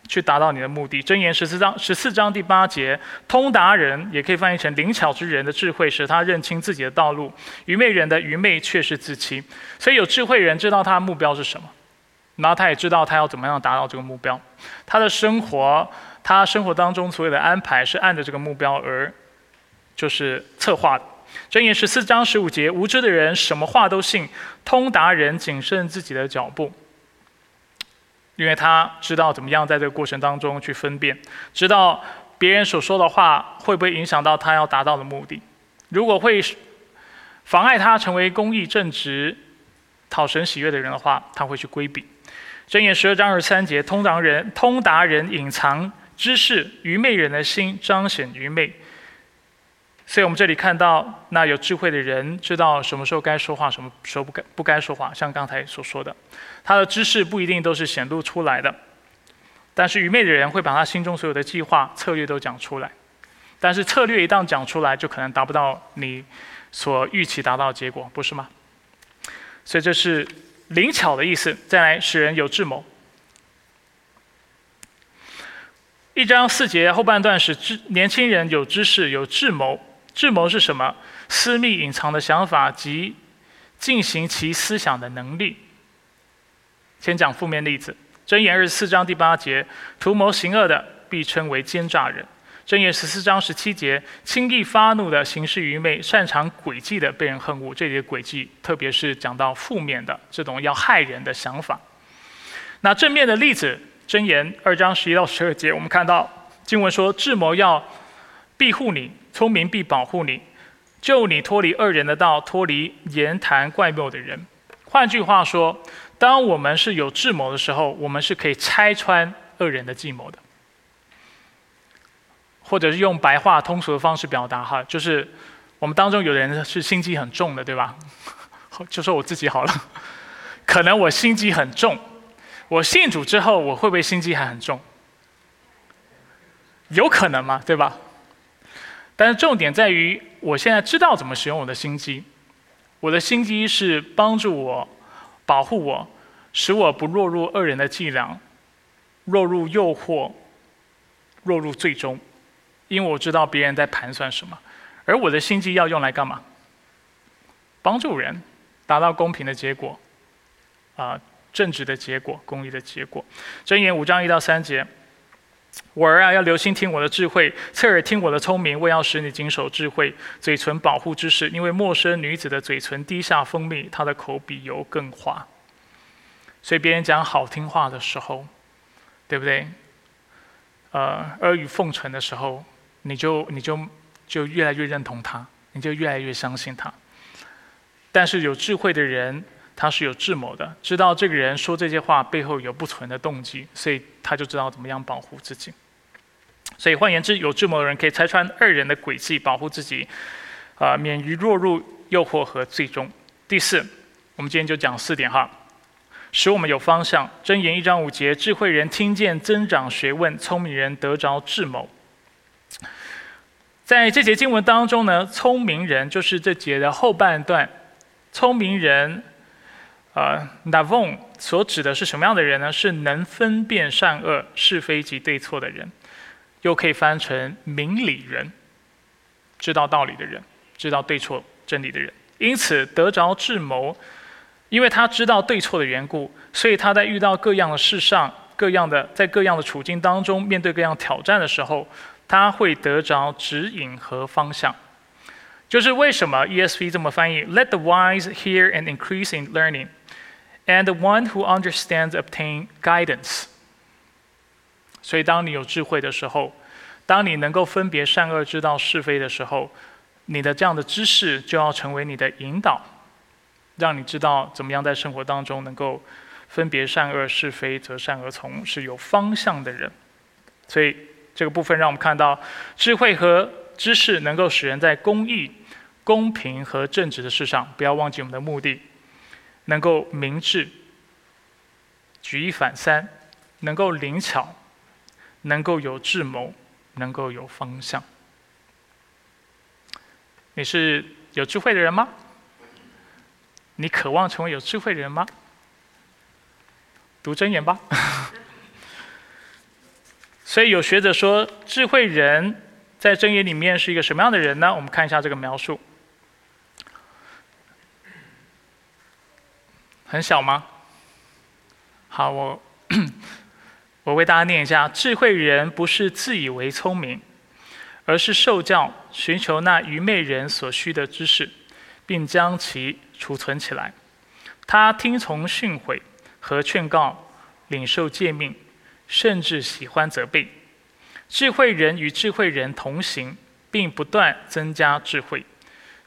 去达到你的目的。箴言十四章十四章第八节，通达人也可以翻译成灵巧之人的智慧，使他认清自己的道路；愚昧人的愚昧却是自欺。所以有智慧人知道他的目标是什么，然后他也知道他要怎么样达到这个目标。他的生活，他生活当中所有的安排是按着这个目标而就是策划的。箴言十四章十五节，无知的人什么话都信，通达人谨慎自己的脚步。因为他知道怎么样在这个过程当中去分辨，知道别人所说的话会不会影响到他要达到的目的。如果会妨碍他成为公义正直、讨神喜悦的人的话，他会去规避。箴言十二章二十三节：通达人通达人隐藏知识，愚昧人的心彰显愚昧。所以我们这里看到，那有智慧的人知道什么时候该说话，什么时候不该不该说话。像刚才所说的，他的知识不一定都是显露出来的，但是愚昧的人会把他心中所有的计划、策略都讲出来。但是策略一旦讲出来，就可能达不到你所预期达到的结果，不是吗？所以这是灵巧的意思。再来，使人有智谋。一章四节后半段是知年轻人有知识、有智谋。智谋是什么？私密隐藏的想法及进行其思想的能力。先讲负面例子，《箴言》二十四章第八节：图谋行恶的，必称为奸诈人；《箴言》十四章十七节：轻易发怒的，行事愚昧，擅长诡计的，被人恨恶。这里的诡计，特别是讲到负面的这种要害人的想法。那正面的例子，《箴言》二章十一到十二节，我们看到经文说：智谋要庇护你。聪明必保护你，救你脱离恶人的道，脱离言谈怪谬的人。换句话说，当我们是有智谋的时候，我们是可以拆穿恶人的计谋的。或者是用白话通俗的方式表达哈，就是我们当中有人是心机很重的，对吧？就说我自己好了，可能我心机很重，我信主之后，我会不会心机还很重？有可能嘛，对吧？但是重点在于，我现在知道怎么使用我的心机。我的心机是帮助我、保护我，使我不落入恶人的伎俩，落入诱惑，落入最终。因为我知道别人在盘算什么，而我的心机要用来干嘛？帮助人，达到公平的结果，啊，正直的结果，公义的结果。箴言五章一到三节。我儿啊，要留心听我的智慧，侧耳听我的聪明，为要使你谨守智慧，嘴唇保护知识。因为陌生女子的嘴唇滴下蜂蜜，她的口比油更滑。所以别人讲好听话的时候，对不对？呃，阿谀奉承的时候，你就你就就越来越认同他，你就越来越相信他。但是有智慧的人。他是有智谋的，知道这个人说这些话背后有不纯的动机，所以他就知道怎么样保护自己。所以换言之，有智谋的人可以拆穿二人的诡计，保护自己，啊，免于落入诱惑和最终。第四，我们今天就讲四点哈，使我们有方向。箴言一章五节：智慧人听见增长学问，聪明人得着智谋。在这节经文当中呢，聪明人就是这节的后半段，聪明人。呃，Navon 所指的是什么样的人呢？是能分辨善恶、是非及对错的人，又可以翻成明理人，知道道理的人，知道对错真理的人。因此得着智谋，因为他知道对错的缘故，所以他在遇到各样的事上、各样的在各样的处境当中，面对各样挑战的时候，他会得着指引和方向。就是为什么 ESV 这么翻译？Let the wise hear and increase in learning, and the one who understands obtain guidance。所以，当你有智慧的时候，当你能够分别善恶、知道是非的时候，你的这样的知识就要成为你的引导，让你知道怎么样在生活当中能够分别善恶是非，择善而从，是有方向的人。所以这个部分让我们看到，智慧和知识能够使人在公义、公平和正直的事上，不要忘记我们的目的，能够明智、举一反三，能够灵巧，能够有智谋，能够有方向。你是有智慧的人吗？你渴望成为有智慧的人吗？读真言吧。所以有学者说，智慧人在真言里面是一个什么样的人呢？我们看一下这个描述。很小吗？好，我 我为大家念一下：智慧人不是自以为聪明。而是受教，寻求那愚昧人所需的知识，并将其储存起来。他听从训诲和劝告，领受诫命，甚至喜欢责备。智慧人与智慧人同行，并不断增加智慧。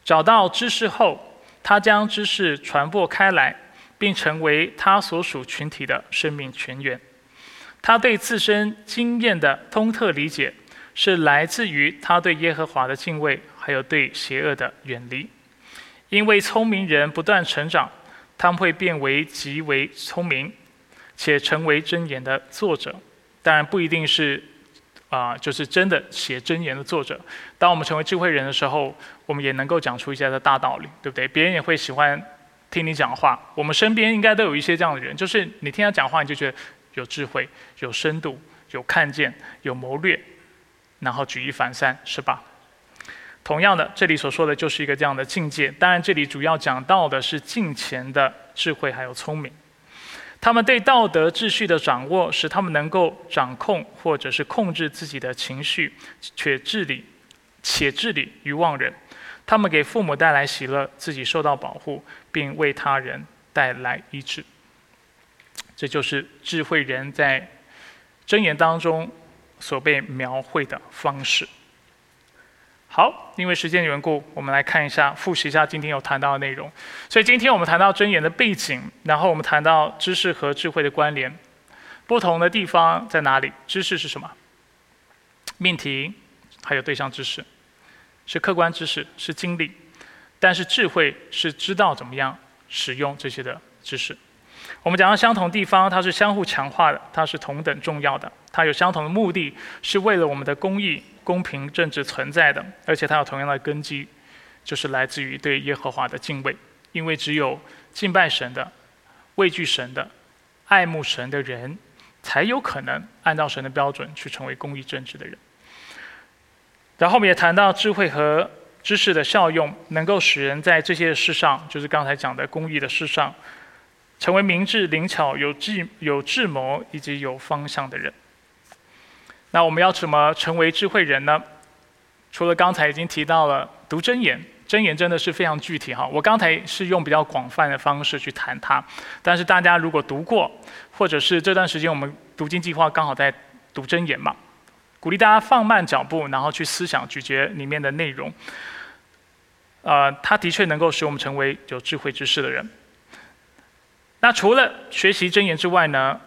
找到知识后，他将知识传播开来，并成为他所属群体的生命泉源。他对自身经验的通特理解。是来自于他对耶和华的敬畏，还有对邪恶的远离。因为聪明人不断成长，他们会变为极为聪明，且成为真言的作者。当然不一定是啊，就是真的写真言的作者。当我们成为智慧人的时候，我们也能够讲出一些的大道理，对不对？别人也会喜欢听你讲话。我们身边应该都有一些这样的人，就是你听他讲话，你就觉得有智慧、有深度、有看见、有谋略。然后举一反三，是吧？同样的，这里所说的就是一个这样的境界。当然，这里主要讲到的是近前的智慧还有聪明。他们对道德秩序的掌握，使他们能够掌控或者是控制自己的情绪，却治理且治理于忘人。他们给父母带来喜乐，自己受到保护，并为他人带来医治。这就是智慧人在箴言当中。所被描绘的方式。好，因为时间缘故，我们来看一下，复习一下今天有谈到的内容。所以今天我们谈到箴言的背景，然后我们谈到知识和智慧的关联，不同的地方在哪里？知识是什么？命题，还有对象知识，是客观知识，是经历。但是智慧是知道怎么样使用这些的知识。我们讲到相同地方，它是相互强化的，它是同等重要的，它有相同的目的，是为了我们的公义、公平、正直存在的，而且它有同样的根基，就是来自于对耶和华的敬畏，因为只有敬拜神的、畏惧神的、爱慕神的人，才有可能按照神的标准去成为公义正直的人。然后我们也谈到智慧和知识的效用，能够使人在这些事上，就是刚才讲的公益的事上。成为明智、灵巧、有智、有智谋以及有方向的人。那我们要怎么成为智慧人呢？除了刚才已经提到了读真言，真言真的是非常具体哈。我刚才是用比较广泛的方式去谈它，但是大家如果读过，或者是这段时间我们读经计划刚好在读真言嘛，鼓励大家放慢脚步，然后去思想咀嚼里面的内容。呃，它的确能够使我们成为有智慧之士的人。那除了学习真言之外呢，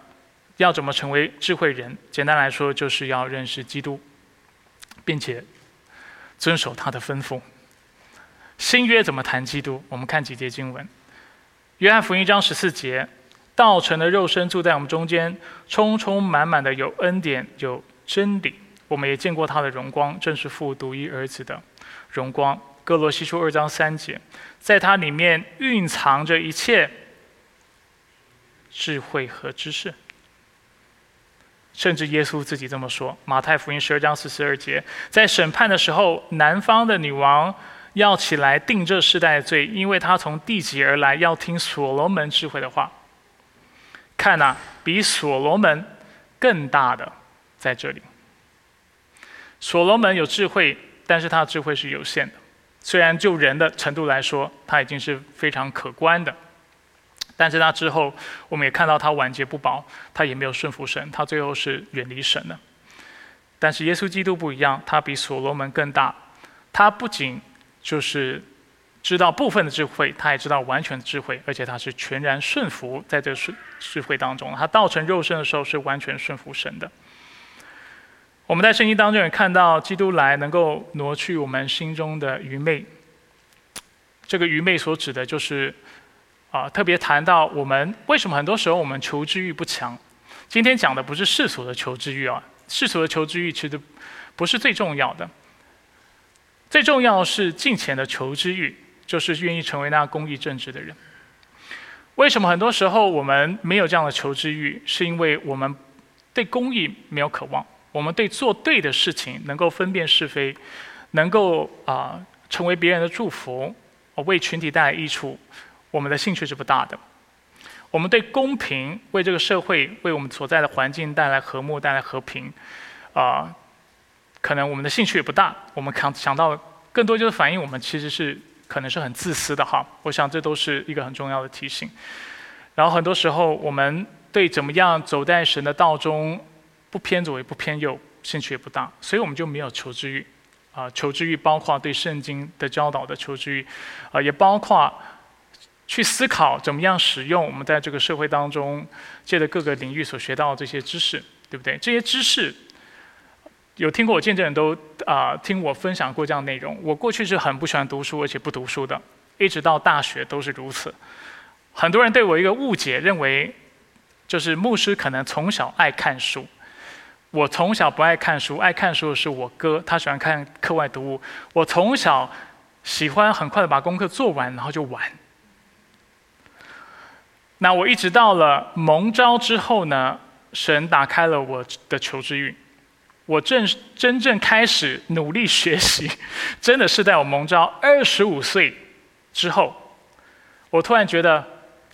要怎么成为智慧人？简单来说，就是要认识基督，并且遵守他的吩咐。新约怎么谈基督？我们看几节经文。约翰福音章十四节，道成的肉身住在我们中间，充充满满的有恩典有真理。我们也见过他的荣光，正是父独一儿子的荣光。哥罗西书二章三节，在它里面蕴藏着一切。智慧和知识，甚至耶稣自己这么说：马太福音十二章四十二节，在审判的时候，南方的女王要起来定这世代的罪，因为她从地极而来，要听所罗门智慧的话。看呐，比所罗门更大的在这里。所罗门有智慧，但是他的智慧是有限的。虽然就人的程度来说，他已经是非常可观的，但是他之后我们也看到他晚节不保，他也没有顺服神，他最后是远离神的。但是耶稣基督不一样，他比所罗门更大，他不仅就是知道部分的智慧，他也知道完全的智慧，而且他是全然顺服在这智智慧当中。他道成肉身的时候是完全顺服神的。我们在圣经当中也看到，基督来能够挪去我们心中的愚昧。这个愚昧所指的就是，啊，特别谈到我们为什么很多时候我们求知欲不强。今天讲的不是世俗的求知欲啊，世俗的求知欲其实不是最重要的。最重要是敬虔的求知欲，就是愿意成为那公义正直的人。为什么很多时候我们没有这样的求知欲？是因为我们对公义没有渴望。我们对做对的事情能够分辨是非，能够啊成为别人的祝福，为群体带来益处，我们的兴趣是不大的。我们对公平，为这个社会，为我们所在的环境带来和睦、带来和平，啊，可能我们的兴趣也不大。我们想想到更多就是反映我们其实是可能是很自私的哈。我想这都是一个很重要的提醒。然后很多时候我们对怎么样走在神的道中。不偏左也不偏右，兴趣也不大，所以我们就没有求知欲。啊，求知欲包括对圣经的教导的求知欲，啊，也包括去思考怎么样使用我们在这个社会当中借着各个领域所学到的这些知识，对不对？这些知识有听过我见证人都啊听我分享过这样内容。我过去是很不喜欢读书，而且不读书的，一直到大学都是如此。很多人对我一个误解，认为就是牧师可能从小爱看书。我从小不爱看书，爱看书的是我哥，他喜欢看课外读物。我从小喜欢很快的把功课做完，然后就玩。那我一直到了蒙召之后呢，神打开了我的求知欲，我正真正开始努力学习，真的是在我蒙召二十五岁之后，我突然觉得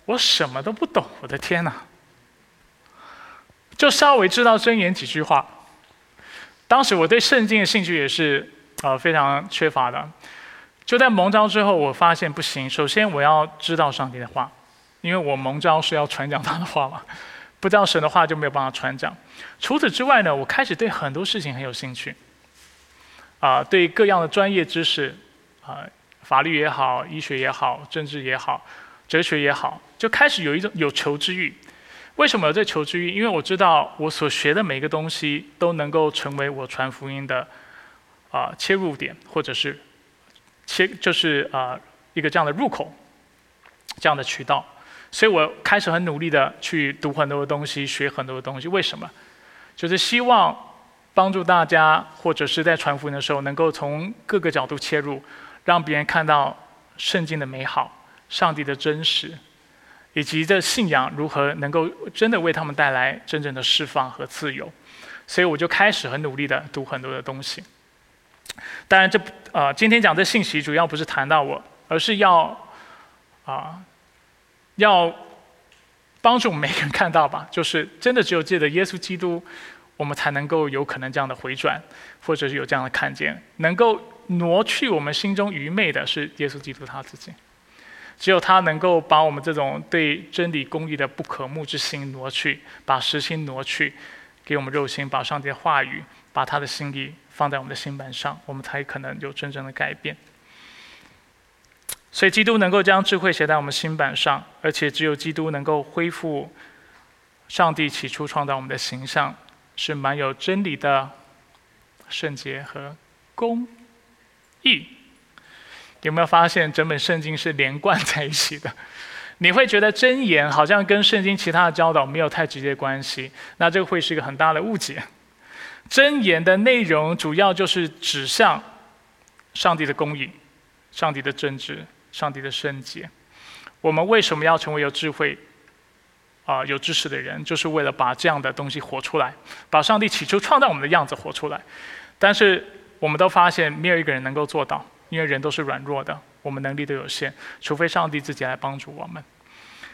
我什么都不懂，我的天哪！就稍微知道箴言几句话。当时我对圣经的兴趣也是呃非常缺乏的。就在蒙召之后，我发现不行。首先我要知道上帝的话，因为我蒙召是要传讲他的话嘛。不知道神的话就没有办法传讲。除此之外呢，我开始对很多事情很有兴趣。啊，对各样的专业知识，啊，法律也好，医学也好，政治也好，哲学也好，就开始有一种有求知欲。为什么有这求知欲？因为我知道我所学的每一个东西都能够成为我传福音的啊切入点，或者是切就是啊一个这样的入口，这样的渠道。所以我开始很努力的去读很多的东西，学很多的东西。为什么？就是希望帮助大家，或者是在传福音的时候，能够从各个角度切入，让别人看到圣经的美好，上帝的真实。以及这信仰如何能够真的为他们带来真正的释放和自由，所以我就开始很努力的读很多的东西。当然，这呃今天讲这信息主要不是谈到我，而是要啊要帮助每个人看到吧，就是真的只有借着耶稣基督，我们才能够有可能这样的回转，或者是有这样的看见，能够挪去我们心中愚昧的是耶稣基督他自己。只有他能够把我们这种对真理公义的不可目之心挪去，把实心挪去，给我们肉心，把上帝的话语，把他的心意放在我们的心板上，我们才可能有真正的改变。所以，基督能够将智慧写在我们心板上，而且只有基督能够恢复上帝起初创造我们的形象，是蛮有真理的圣洁和公义。有没有发现整本圣经是连贯在一起的？你会觉得真言好像跟圣经其他的教导没有太直接关系，那这个会是一个很大的误解。真言的内容主要就是指向上帝的公义、上帝的正直、上帝的圣洁。我们为什么要成为有智慧、啊有知识的人？就是为了把这样的东西活出来，把上帝起初创造我们的样子活出来。但是我们都发现，没有一个人能够做到。因为人都是软弱的，我们能力都有限，除非上帝自己来帮助我们。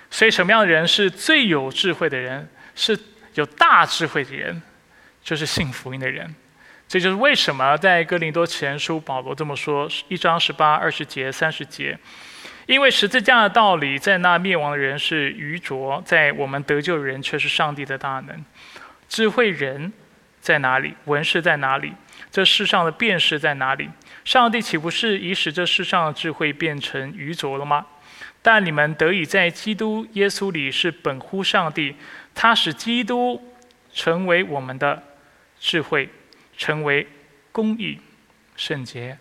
所以，什么样的人是最有智慧的人？是有大智慧的人，就是信福音的人。这就是为什么在哥林多前书保罗这么说：一章十八、二十节、三十节，因为十字架的道理，在那灭亡的人是愚拙，在我们得救的人却是上帝的大能。智慧人在哪里？文士在哪里？这世上的辨识在哪里？上帝岂不是已使这世上的智慧变成愚拙了吗？但你们得以在基督耶稣里是本乎上帝，他使基督成为我们的智慧。成为公义、圣洁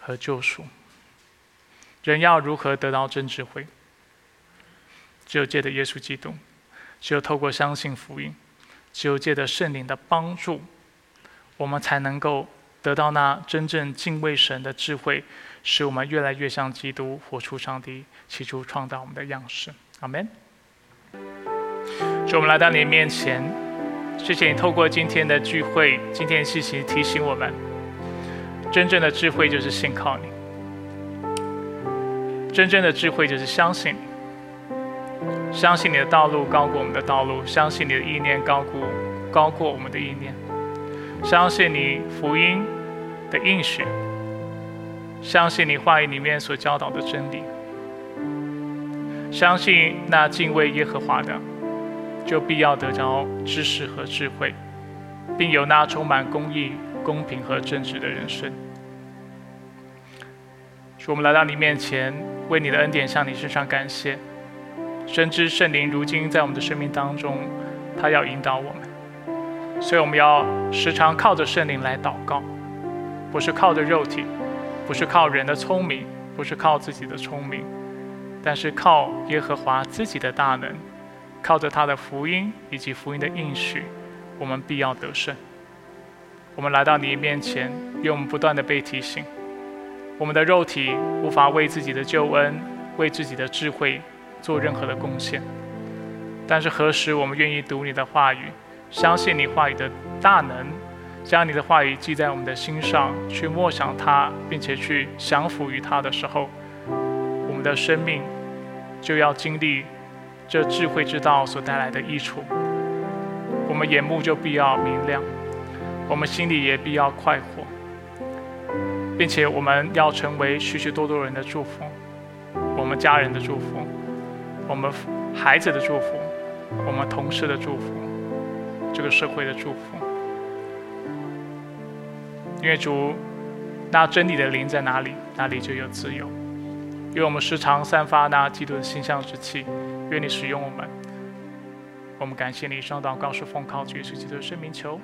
和救赎。人要如何得到真智慧？只有借着耶稣基督，只有透过相信福音，只有借着圣灵的帮助，我们才能够得到那真正敬畏神的智慧，使我们越来越像基督，活出上帝起初创造我们的样式。阿门。就我们来到你面前。谢谢你透过今天的聚会，今天的信息提醒我们，真正的智慧就是信靠你，真正的智慧就是相信你，相信你的道路高过我们的道路，相信你的意念高过高过我们的意念，相信你福音的应许，相信你话语里面所教导的真理，相信那敬畏耶和华的。就必要得着知识和智慧，并有那充满公义、公平和正直的人生。主，我们来到你面前，为你的恩典向你身上感谢。深知圣灵如今在我们的生命当中，他要引导我们，所以我们要时常靠着圣灵来祷告，不是靠着肉体，不是靠人的聪明，不是靠自己的聪明，但是靠耶和华自己的大能。靠着他的福音以及福音的应许，我们必要得胜。我们来到你面前，愿我们不断的被提醒：我们的肉体无法为自己的救恩、为自己的智慧做任何的贡献。但是何时我们愿意读你的话语，相信你话语的大能，将你的话语记在我们的心上，去默想它，并且去降服于它的时候，我们的生命就要经历。这智慧之道所带来的益处，我们眼目就必要明亮，我们心里也必要快活，并且我们要成为许许多多人的祝福，我们家人的祝福，我们孩子的祝福，我们同事的祝福，这个社会的祝福。因为主，那真理的灵在哪里，哪里就有自由。愿我们时常散发那基督的心象之气。愿你使用我们，我们感谢你，上祷告是奉靠主耶稣基督的圣名求，